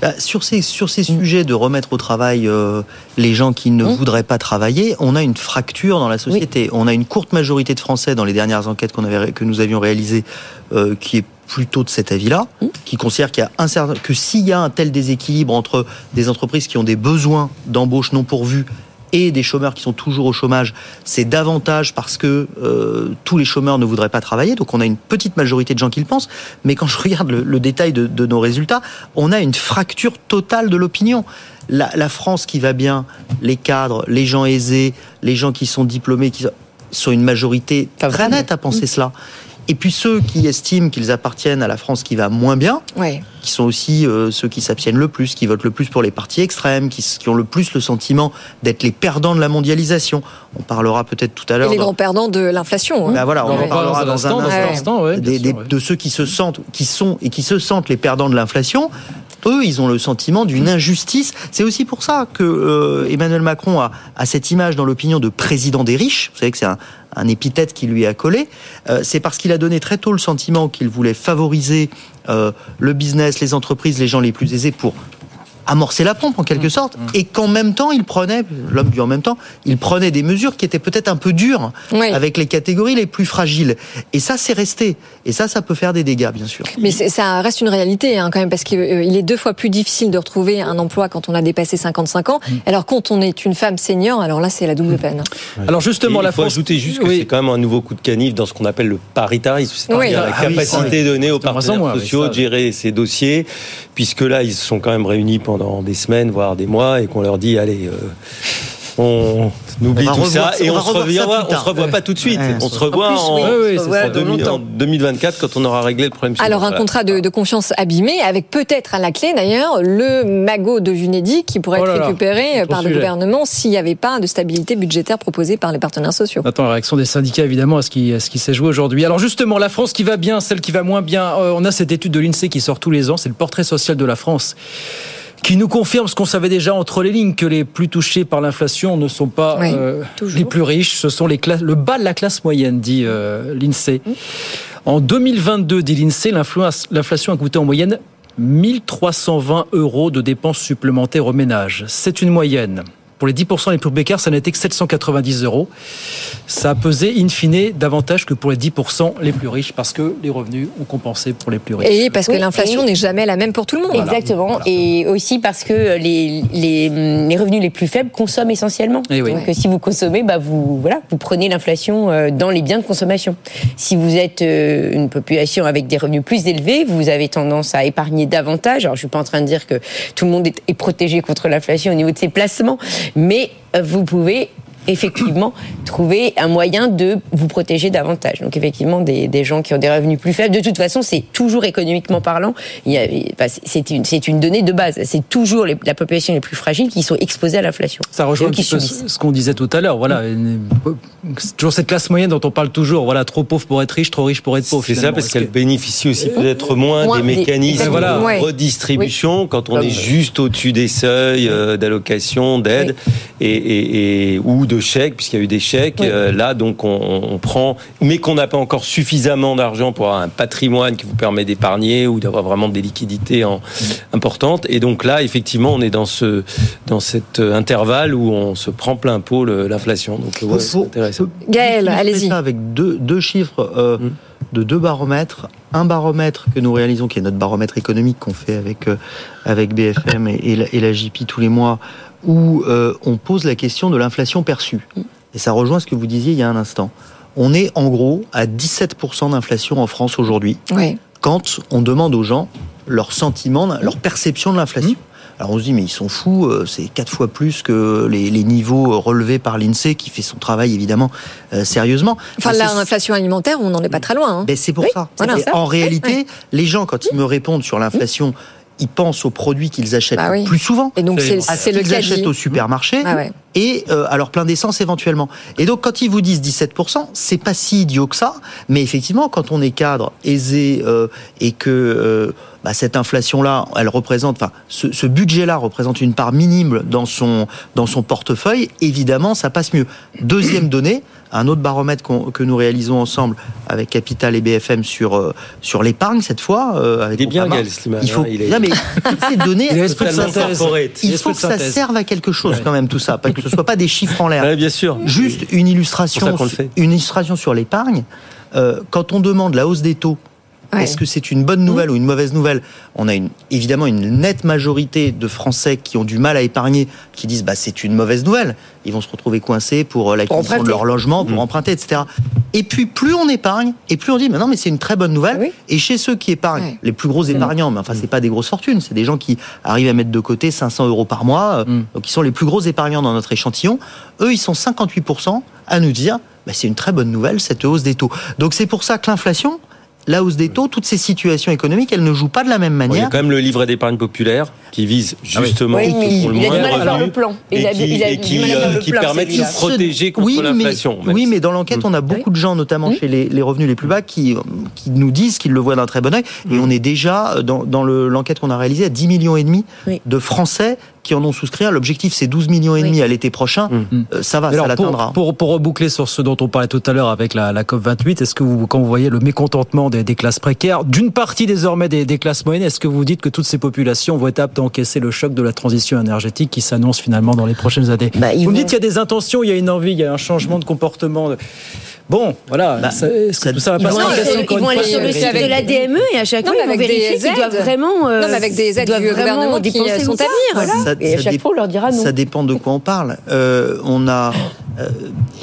Bah, sur ces, sur ces sujets de remettre au travail euh, les gens qui ne voudraient pas travailler, on a une fracture dans la société. On a une courte majorité de Français dans les dernières enquêtes qu'on avait, que nous avions réalisées euh, qui est plutôt de cet avis-là, qui considère qu'il y a un certain, que s'il y a un tel déséquilibre entre des entreprises qui ont des besoins d'embauche non pourvus et des chômeurs qui sont toujours au chômage, c'est davantage parce que euh, tous les chômeurs ne voudraient pas travailler. Donc on a une petite majorité de gens qui le pensent. Mais quand je regarde le, le détail de, de nos résultats, on a une fracture totale de l'opinion. La, la France qui va bien, les cadres, les gens aisés, les gens qui sont diplômés, qui sont une majorité très nette à penser cela. Et puis ceux qui estiment qu'ils appartiennent à la France qui va moins bien, Ouais. qui sont aussi euh, ceux qui s'abstiennent le plus, qui votent le plus pour les partis extrêmes, qui, qui ont le plus le sentiment d'être les perdants de la mondialisation. On parlera peut-être tout à Et l'heure. les dans- grands perdants de l'inflation. hein. Bah voilà, on en parlera dans un dans un instant, ouais, Des- sûr, des- ouais. de ceux qui se sentent, qui sont et qui se sentent les perdants de l'inflation. Eux, ils ont le sentiment d'une injustice. C'est aussi pour ça que euh, Emmanuel Macron a, a cette image dans l'opinion de président des riches. Vous savez que c'est un, un épithète qui lui a collé. Euh, c'est parce qu'il a donné très tôt le sentiment qu'il voulait favoriser euh, le business, les entreprises, les gens les plus aisés pour amorcer la pompe en Mmh. quelque sorte, et qu'en même temps il prenait, l'homme du en même temps, il prenait des mesures qui étaient peut-être un peu dures Oui. avec les catégories les plus fragiles. Et ça, c'est resté. Et ça, ça peut faire des dégâts, bien sûr. Mais ça reste une réalité hein, quand même parce qu'il euh, est deux fois plus difficile de retrouver un emploi quand on a dépassé 55 ans. Mm. Alors quand on est une femme senior, alors là c'est la double peine. Alors justement, Et la il faut France. ajouter juste que Oui. c'est quand même un nouveau coup de canif dans ce qu'on appelle le paritarisme, c'est-à-dire Oui. la Ah capacité oui. donnée aux partenaires sociaux ça, de gérer ces dossiers, puisque là ils se sont quand même réunis pendant des semaines, voire des mois, et qu'on leur dit allez. euh, on oublie On tout revoir ça ça- et on se revoir revient, ça plus on se revoit pas tout de suite. Ouais. on se revoit plus, en, oui, Oui, oui, on se c'est revoit ça. en dans 2000 en longtemps. 2024 quand on aura réglé le problème. suivant. Alors un Voilà. contrat de, de confiance abîmé avec peut-être à la clé d'ailleurs le magot de Junedi qui pourrait Oh là être récupéré par le sujet. gouvernement s'il n'y avait pas de stabilité budgétaire proposée par les partenaires sociaux. On attend la réaction des syndicats évidemment à ce qui, à ce qui s'est joué aujourd'hui. Alors justement, la France qui va bien, celle qui va moins bien, euh, on a cette étude de l'INSEE qui sort tous les ans, c'est le portrait social de la France qui nous confirme ce qu'on savait déjà entre les lignes, que les plus touchés par l'inflation ne sont pas Oui, euh, les plus riches, ce sont les classes, le bas de la classe moyenne, dit euh, l'INSEE. En 2022, dit l'INSEE, l'inflation a coûté en moyenne 1320 euros de dépenses supplémentaires aux ménages. C'est une moyenne. Pour les 10% les plus précaires, ça n'était que 790 euros. Ça a pesé, in fine, davantage que pour les 10% les plus riches, parce que les revenus ont compensé pour les plus riches. Et parce que Oui, l'inflation et- n'est jamais la même pour tout le monde. Exactement. Et aussi parce que les, les, les revenus les plus faibles consomment essentiellement. Eh oui. Donc si vous consommez, bah vous, voilà, vous prenez l'inflation euh, dans les biens de consommation. Si vous êtes euh, une population avec des revenus plus élevés, vous avez tendance à épargner davantage. Alors je suis pas en train de dire que tout le monde est protégé contre l'inflation au niveau de ses placements, mais euh, vous pouvez effectivement trouver un moyen de vous protéger davantage. Donc effectivement, des, des gens qui ont des revenus plus faibles, de toute façon, c'est toujours économiquement parlant, enfin, c'est une, c'est une donnée de base. C'est toujours les- la population les plus fragiles qui sont exposées à l'inflation. Ça rejoint un ce qu'on disait tout à l'heure. Voilà, toujours cette classe moyenne dont on parle toujours. Voilà, trop pauvre pour être riche, trop riche pour être pauvre. C'est ça, parce qu'elle que- bénéficie aussi peut-être moins, Moins des des- mécanismes Voilà. de Ouais. redistribution quand on Comme- est juste au-dessus des seuils euh, d'allocation, d'aide et, et- et- ou de chèques, puisqu'il y a eu des chèques. Oui. Euh, là, donc, on, on prend, mais qu'on n'a pas encore suffisamment d'argent pour avoir un patrimoine qui vous permet d'épargner ou d'avoir vraiment des liquidités en- importantes. Et donc là, effectivement, on est dans ce dans cet euh, intervalle où on se prend plein pot l'inflation. Donc, ouais, c'est intéressant. Gaël, allez-y. ça avec deux, deux chiffres euh, Mm. de deux baromètres. Un baromètre que nous réalisons, qui est notre baromètre économique qu'on fait avec, euh, avec BFM et, et la, et la JP tous les mois, où euh, on pose la question de l'inflation perçue. Et ça rejoint ce que vous disiez il y a un instant. On est en gros à 17% d'inflation en France aujourd'hui quand on demande aux gens leur sentiment, leur perception de l'inflation. Alors on se dit mais ils sont fous, euh, c'est quatre fois plus que les, les niveaux relevés par l'Insee qui fait son travail évidemment euh, sérieusement. Enfin, l'inflation alimentaire, on n'en est pas très loin. hein. ben, c'est pour Oui, ça. voilà. En réalité, les gens, quand ils me répondent sur l'inflation, ils pensent aux produits qu'ils achètent Bah oui. plus souvent. Et donc, c'est le qu'ils achètent au supermarché Ah ouais. et euh, à leur plein d'essence éventuellement. Et donc, quand ils vous disent 17%, c'est pas si idiot que ça. Mais effectivement, quand on est cadre, aisé euh, et que euh, bah, cette inflation-là, elle représente, enfin, ce, ce budget-là représente une part minime dans son dans son portefeuille. Évidemment, ça passe mieux. Deuxième donnée, un autre baromètre que nous réalisons ensemble avec Capital et BFM sur euh, sur l'épargne cette fois. euh, avec Il est bien. Gaël Il faut. hein, il est- Non, mais toutes ces données, Il a l'esprit de Totalement synthèse. corporate. Il faut que ça serve à quelque chose quand même tout ça, pas que ce soit pas des chiffres en l'air. Ouais, bien sûr. Juste une illustration, ça une illustration sur l'épargne. Euh, quand on demande la hausse des taux, Ouais. est-ce que c'est une bonne nouvelle ou une mauvaise nouvelle? On a une, évidemment une nette majorité de Français qui ont du mal à épargner, qui disent bah c'est une mauvaise nouvelle. Ils vont se retrouver coincés pour euh, l'acquisition de leur logement, pour emprunter, etc. Et puis plus on épargne, et plus on dit mais non mais c'est une très bonne nouvelle. Oui. Et chez ceux qui épargnent, Ouais. les plus gros épargnants, mais enfin c'est pas des grosses fortunes, c'est des gens qui arrivent à mettre de côté 500 euros par mois, euh, donc ils sont les plus gros épargnants dans notre échantillon. Eux ils sont 58% à nous dire bah, c'est une très bonne nouvelle cette hausse des taux. Donc c'est pour ça que l'inflation, la hausse des taux, toutes ces situations économiques, elles ne jouent pas de la même Bon, il y manière. a quand même le livret d'épargne populaire qui vise justement Oui, pour le il a du moins mal à faire revenu le plan. et Il a- qui, qui, mal à faire euh, permet de se protéger contre oui, l'inflation. Oui, mais dans l'enquête, on a beaucoup de gens, notamment chez les, les revenus les plus bas, qui, qui nous disent qu'ils le voient d'un très bon œil. Et on est déjà, euh, dans, dans le- l'enquête qu'on a réalisée, à 10 millions et demi Oui. de Français qui en ont souscrit. L'objectif, c'est 12 millions et demi à l'été prochain. Euh, ça va, Alors, ça l'atteindra. pour, pour, pour reboucler sur ce dont on parlait tout à l'heure avec la, la COP28, est-ce que vous, quand vous voyez le mécontentement des, des classes précaires, d'une partie désormais des, des classes moyennes, est-ce que vous dites que toutes ces populations vont être aptes à encaisser le choc de la transition énergétique qui s'annonce finalement dans les prochaines années Bah, Vous me dites qu'il y a des intentions, il y a une envie, il y a un changement de comportement. Bon, voilà, Bah, ça- tout ça va Ils pas vont se aller casser sur, encore ils vont aller sur le avec- site de la DME et à chaque Non, ils vont vérifier qu'ils aides. doivent vraiment. euh, Non, mais avec des aides doivent du vraiment gouvernement qui dépenser sont à venir. Voilà. Ça- Et à ça chaque fois on leur dira non. Ça dépend de quoi on parle. Euh, on a, euh,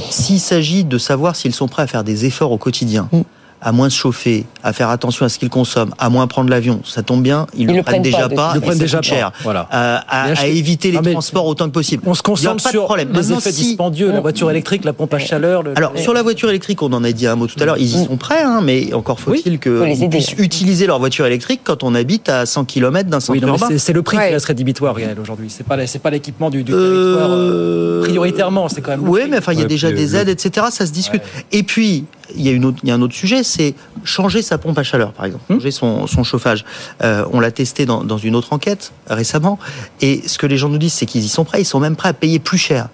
s'il s'agit de savoir s'ils sont prêts à faire des efforts au quotidien, Mm. À moins se chauffer, à faire attention à ce qu'ils consomment, à moins prendre l'avion, ça tombe bien, ils, Ils le le prennent prennent déjà pas, pas, Ils le prennent déjà cher. voilà. Euh, à, éviter les transports autant que possible. On se concentre pas de sur problème. les Maintenant, effets si- dispendieux, la voiture électrique, la pompe à chaleur. le- alors, sur la voiture électrique, on en a dit un mot tout à l'heure, ils y sont prêts, hein, mais encore faut-il Faut les qu'ils puissent utiliser leur voiture électrique quand on habite à 100 km d'un centre Oui, non, mais urbain. c'est- le prix Ouais. qui reste rédhibitoire, aujourd'hui. C'est pas, c'est pas l'équipement du, du territoire. euh, Euh, prioritairement, c'est quand même. Oui, mais enfin, il y a déjà des euh, aides, etc. Ça se discute. Et puis, il y, a une autre, il y a un autre sujet, c'est changer sa pompe à chaleur, par exemple, changer son, son chauffage. Euh, on l'a testé dans, dans une autre enquête récemment. Et ce que les gens nous disent, c'est qu'ils y sont prêts. Ils sont même prêts à payer plus cher.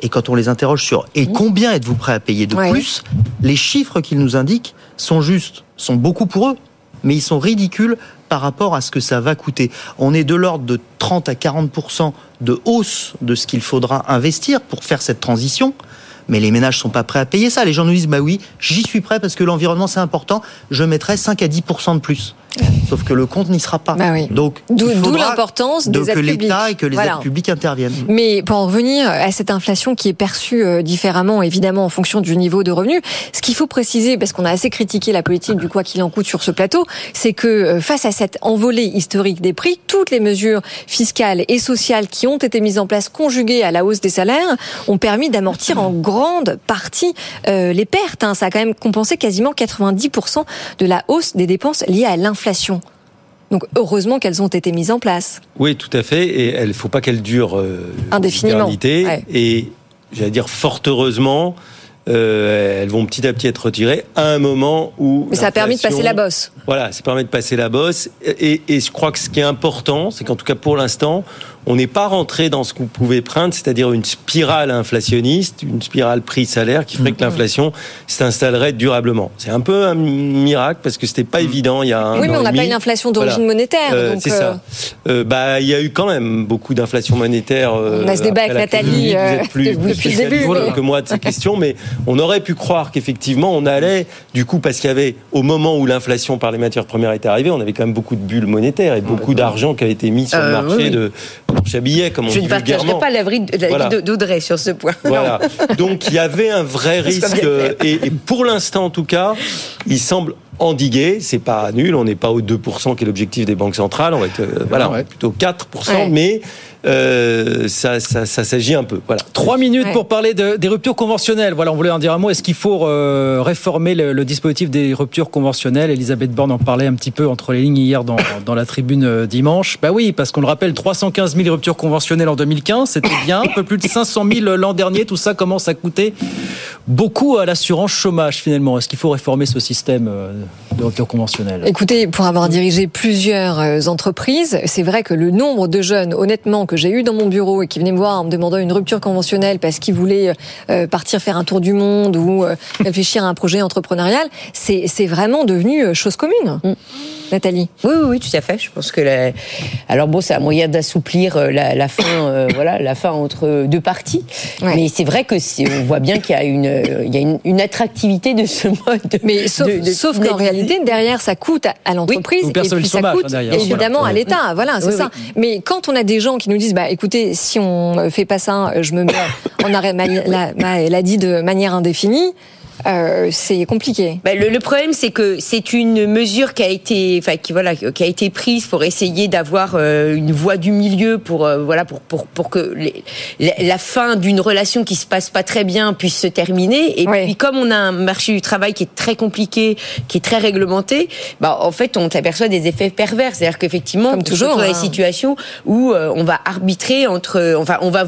Et quand on les interroge sur et combien êtes-vous prêt à payer de Ouais. plus, les chiffres qu'ils nous indiquent sont justes, sont beaucoup pour eux, mais ils sont ridicules par rapport à ce que ça va coûter. On est de l'ordre de 30 à 40% de hausse de ce qu'il faudra investir pour faire cette transition. Mais les ménages sont pas prêts à payer ça. Les gens nous disent bah oui, j'y suis prêt parce que l'environnement c'est important. Je mettrai 5 à 10% de plus. Sauf que le compte n'y sera pas. Bah oui. Donc D'où l'importance de que l'État et que les Voilà. aides publiques interviennent. Mais pour en revenir à cette inflation qui est perçue euh, différemment, évidemment, en fonction du niveau de revenu, ce qu'il faut préciser, parce qu'on a assez critiqué la politique du quoi qu'il en coûte sur ce plateau, c'est que euh, face à cette envolée historique des prix, toutes les mesures fiscales et sociales qui ont été mises en place, conjuguées à la hausse des salaires, ont permis d'amortir en grande partie euh, les pertes. hein. Ça a quand même compensé quasiment 90% de la hausse des dépenses liées à l'inflation. Donc heureusement qu'elles ont été mises en place. Oui, tout à fait. Et il ne faut pas qu'elle dure euh, Indéfiniment. Ouais. Et j'allais dire fort heureusement, euh, elles vont petit à petit être retirées à un moment où. Mais ça a permis de passer la bosse. Voilà, ça permet de passer la bosse. Et, et je crois que ce qui est important, c'est qu'en tout cas pour l'instant, on n'est pas rentré dans ce que vous pouvez craindre, c'est-à-dire une spirale inflationniste, une spirale prix-salaire qui ferait que l'inflation s'installerait durablement. C'est un peu un miracle parce que c'était pas évident il y a un Oui, mais an on n'a pas une inflation d'origine Voilà. monétaire. Euh, c'est euh, ça. Euh, bah, il y a eu quand même beaucoup d'inflation monétaire. euh, On a ce débat avec Nathalie, Covid. euh, Vous êtes plus, depuis plus le début, que moi de ces questions, mais on aurait pu croire qu'effectivement on allait, du coup, parce qu'il y avait au moment où l'inflation par les matières premières étaient arrivées, on avait quand même beaucoup de bulles monétaires et beaucoup d'argent qui a été mis sur le Euh, marché oui. de marché à billets, comme on Je dit ne partagerai pas l'avis Voilà. d'Audrey sur ce point. Voilà. Donc il y avait un vrai risque euh, et, et pour l'instant en tout cas, il semble endigué. C'est pas nul. On n'est pas aux 2% qui est l'objectif des banques centrales. On va être euh, voilà, plutôt 4%, Ouais. mais euh, ça, ça, ça s'agit un peu. Voilà. Trois minutes Ouais. pour parler de- des ruptures conventionnelles. Voilà, on voulait en dire un mot. Est-ce qu'il faut euh, réformer le, le dispositif des ruptures conventionnelles? Elisabeth Borne en parlait un petit peu entre les lignes hier dans, dans la tribune euh, dimanche. Bah oui, parce qu'on le rappelle, 315 000 ruptures conventionnelles en 2015, c'était bien. Un peu plus de 500 000 l'an dernier. Tout ça commence à coûter beaucoup à l'assurance chômage finalement. Est-ce qu'il faut réformer ce système de rupture conventionnelle Écoutez, pour avoir dirigé plusieurs entreprises, c'est vrai que le nombre de jeunes, honnêtement, que j'ai eu dans mon bureau et qui venaient me voir en me demandant une rupture conventionnelle parce qu'ils voulaient euh, partir faire un tour du monde ou euh, réfléchir à un projet entrepreneurial, c'est c'est vraiment devenu euh, chose commune. Nathalie. Oui, oui, oui, tout à fait. Je pense que la... alors bon, c'est un moyen d'assouplir euh, la, la fin, euh, voilà, la fin entre deux parties. Mais c'est vrai que on voit bien qu'il y a une, euh, il y a une, une attractivité de ce mode. Mais sauf, de- de sauf qu'en réalité, derrière, ça coûte à, à l'entreprise Ou et puis ça chômage, coûte hein, derrière. évidemment Voilà. à l'État. Voilà, c'est Oui, ça. Mais quand on a des gens qui nous disent, bah écoutez, si on fait pas ça, je me mets en arrêt mani- la- ma- elle a dit de manière indéfinie. Euh, c'est compliqué. Bah, le, le problème, c'est que c'est une mesure qui a été, enfin, qui voilà, qui a été prise pour essayer d'avoir euh, une voie du milieu pour, euh, voilà, pour pour pour que les- la, fin d'une relation qui se passe pas très bien puisse se terminer. Et puis, comme on a un marché du travail qui est très compliqué, qui est très réglementé, bah, en fait, on s'aperçoit des effets pervers. C'est-à-dire qu'effectivement, toujours, dans hein. des situations où on va arbitrer entre, enfin, on va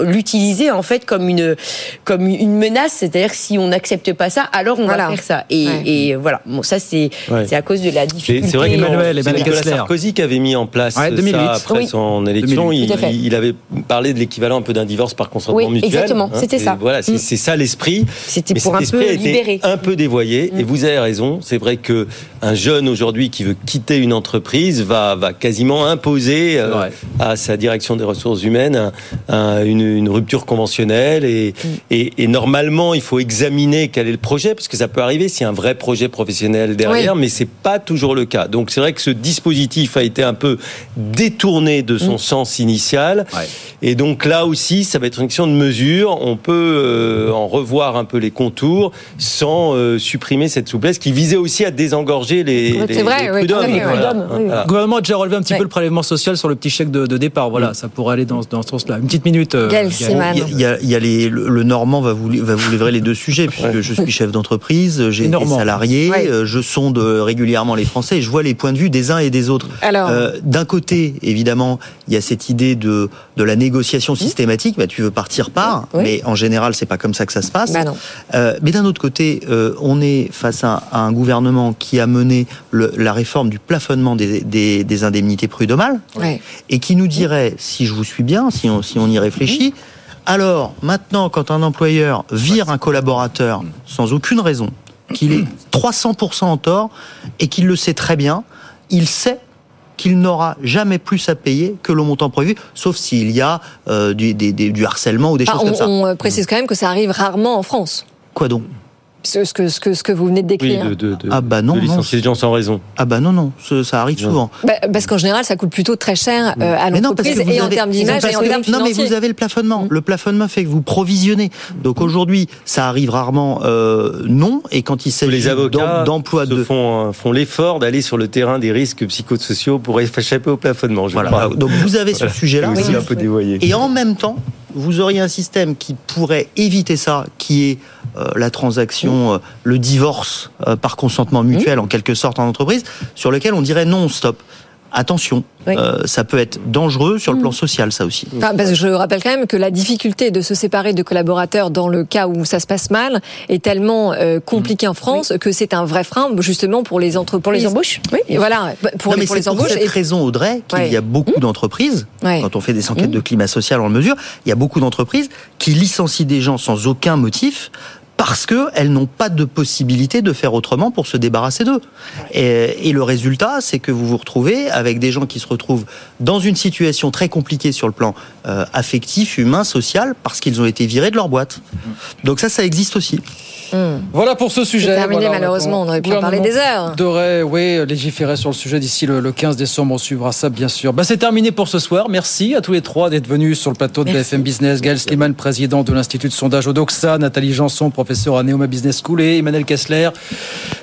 l'utiliser en fait comme une comme une menace. C'est-à-dire si on n'accepte pas ça, alors on Voilà. va faire ça. Et, Ouais. et voilà. Bon, ça c'est Ouais. c'est à cause de la difficulté. c'est vrai que Emmanuel, c'est Emmanuel Nicolas. Sarkozy qui avait mis en place Ouais, 2008. ça après Oui. son élection. 2008. Il, avait parlé de l'équivalent un peu d'un divorce par consentement Oui, mutuel. exactement, c'était Et ça. Voilà, c'est Mm. c'est ça l'esprit. C'était pour cet un esprit peu a été libérer. un peu dévoyé. Mm. Et vous avez raison. C'est vrai que un jeune aujourd'hui qui veut quitter une entreprise va, va quasiment imposer euh, à sa direction des ressources humaines un- un- une, une rupture conventionnelle. Et, Mm. et, et normalement, il faut examiner quel est le projet, parce que ça peut arriver s'il y a un vrai projet professionnel derrière, Oui. mais c'est pas toujours le cas. Donc c'est vrai que ce dispositif a été un peu détourné de son sens initial. Ouais. Et donc là aussi, ça va être une question de mesure. On peut euh, en revoir un peu les contours sans euh, supprimer cette souplesse qui visait aussi à désengorger les, Ouais, les, c'est vrai, les oui, Voilà. oui, oui. Voilà. Le gouvernement a déjà relevé un petit Ouais. peu le prélèvement social sur le petit chèque de, de départ. Voilà, ça pourrait aller dans, dans ce sens-là. Une petite minute. euh, Gaël Gaël. Siman. Il y a, il y a- il y a les, le, le Normand va vous, va vous livrer les deux sujets, puisque je suis chef d'entreprise, j'ai des salariés, Ouais. euh, je sonde régulièrement les Français et je vois les points de vue des uns et des autres. Alors, Euh, D'un côté, évidemment, il y a cette idée de, de la négociation systématique. Bah, tu veux partir. Oui. Mais en général, c'est pas comme ça que ça se passe. Bah. Euh, mais d'un autre côté, euh, on est face à, à un gouvernement qui a mené le- la réforme du plafonnement des, des, des indemnités prud'homales ouais. et qui nous dirait, si je vous suis bien, si on, si on y réfléchit, alors maintenant, quand un employeur vire un collaborateur sans aucune raison, qu'il est 300% en tort et qu'il le sait très bien, il sait qu'il n'aura jamais plus à payer que le montant prévu, sauf s'il y a euh, du, des- des- du harcèlement ou des Ah, choses on, comme ça. on, euh, précise quand même que ça arrive rarement en France. Quoi donc? Ce, ce que, ce, que, ce que vous venez de Oui, décrire. de, de, de- Ah bah non, de non. licencier gens sans raison. Ah bah non, non, ça, ça arrive Non. souvent. Bah, parce qu'en général, ça coûte plutôt très cher euh, à Mais non, parce l'entreprise que vous et en avez- termes ils ont d'image et en termes Non, mais vous avez le plafonnement. Mm. Le plafonnement fait que vous provisionnez. Donc aujourd'hui, ça arrive rarement euh, non. Et quand il s'agit Les avocats d'em- d'emploi se de font, euh, font l'effort d'aller sur le terrain des risques psychosociaux pour échapper au plafonnement. Je voilà. crois. Donc vous avez ce Voilà. sujet-là. C'est aussi un peu dévoyé. Et en même temps, vous auriez un système qui pourrait éviter ça, qui est euh, la transaction, euh, le divorce euh, par consentement mutuel en quelque sorte en entreprise, sur lequel on dirait non, stop. Attention, Oui. euh, ça peut être dangereux sur le plan social, ça aussi. Enfin, parce que je rappelle quand même que la difficulté de se séparer de collaborateurs dans le cas où ça se passe mal est tellement euh, compliquée en France que c'est un vrai frein justement pour les entreprises. Pour les embauches Oui. Et voilà, pour, Non, mais pour c'est les pour embauches. cette et- raison, Audrey, qu'il Ouais. y a beaucoup d'entreprises, Ouais. quand on fait des enquêtes de climat social, on le mesure, il y a beaucoup d'entreprises qui licencient des gens sans aucun motif parce qu'elles n'ont pas de possibilité de faire autrement pour se débarrasser d'eux. Et, et le résultat, c'est que vous vous retrouvez avec des gens qui se retrouvent dans une situation très compliquée sur le plan euh, affectif, humain, social, parce qu'ils ont été virés de leur boîte. Donc ça, ça existe aussi. Voilà pour ce sujet. Terminé, Voilà, malheureusement, on aurait pu en le parler des heures. Devrait, oui, légiférer sur le sujet d'ici le, le 15 décembre. On suivra ça, bien sûr. Bah, c'est terminé pour ce soir. Merci à tous les trois d'être venus sur le plateau de BFM Business. Gaël Sliman, président de l'Institut de sondage Odoxa, Nathalie Janson, professeur à Neoma Business School et Emmanuel Kessler,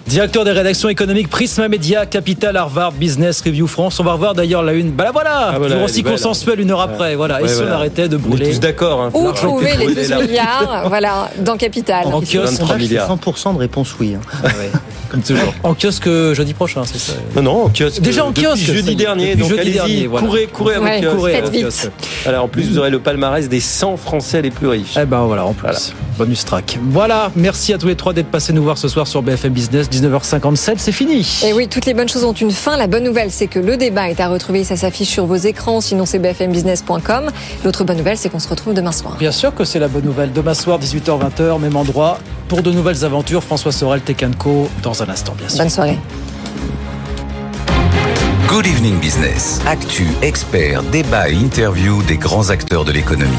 directeur des rédactions économiques Prisma Media, Capital, Harvard Business Review France. On va revoir d'ailleurs la une. Bah, la voilà, Ah, voilà, toujours elle aussi consensuelle une heure après. Voilà. et Ouais, si on arrêtait de On est brûler. tous d'accord. Hein. Où trouver les vous 12 brûlez là. milliards Voilà, dans Capital. En kiosque, 23 sondage, c'est milliards. 100% de réponse oui. hein. comme toujours. En kiosque jeudi prochain, c'est ça. Non, non, en kiosque. Déjà en kiosque, jeudi dernier. depuis donc jeudi allez-y, dernier, voilà. courez, courez avec Ouais, kiosque. Courez, faites euh, vite. kiosque. Alors en plus, vous aurez le palmarès des 100 Français les plus riches. Eh ben voilà, en plus. Voilà. Bonus track. Voilà, merci à tous les trois d'être passés nous voir ce soir sur BFM Business, 19h57, c'est fini. Et oui, toutes les bonnes choses ont une fin. La bonne nouvelle, c'est que le débat est à retrouver. Ça s'affiche sur vos écrans. Sinon, c'est bfmbusiness.com. L'autre bonne nouvelle, c'est qu'on se retrouve demain soir. Bien sûr que c'est la bonne nouvelle. Demain soir, 18h-20h, même endroit, pour de nouvelles aventures. François Sorel, Tekanko, dans un instant, bien sûr. Bonne soirée. Good Evening Business. Actu, experts, débat et interview des grands acteurs de l'économie.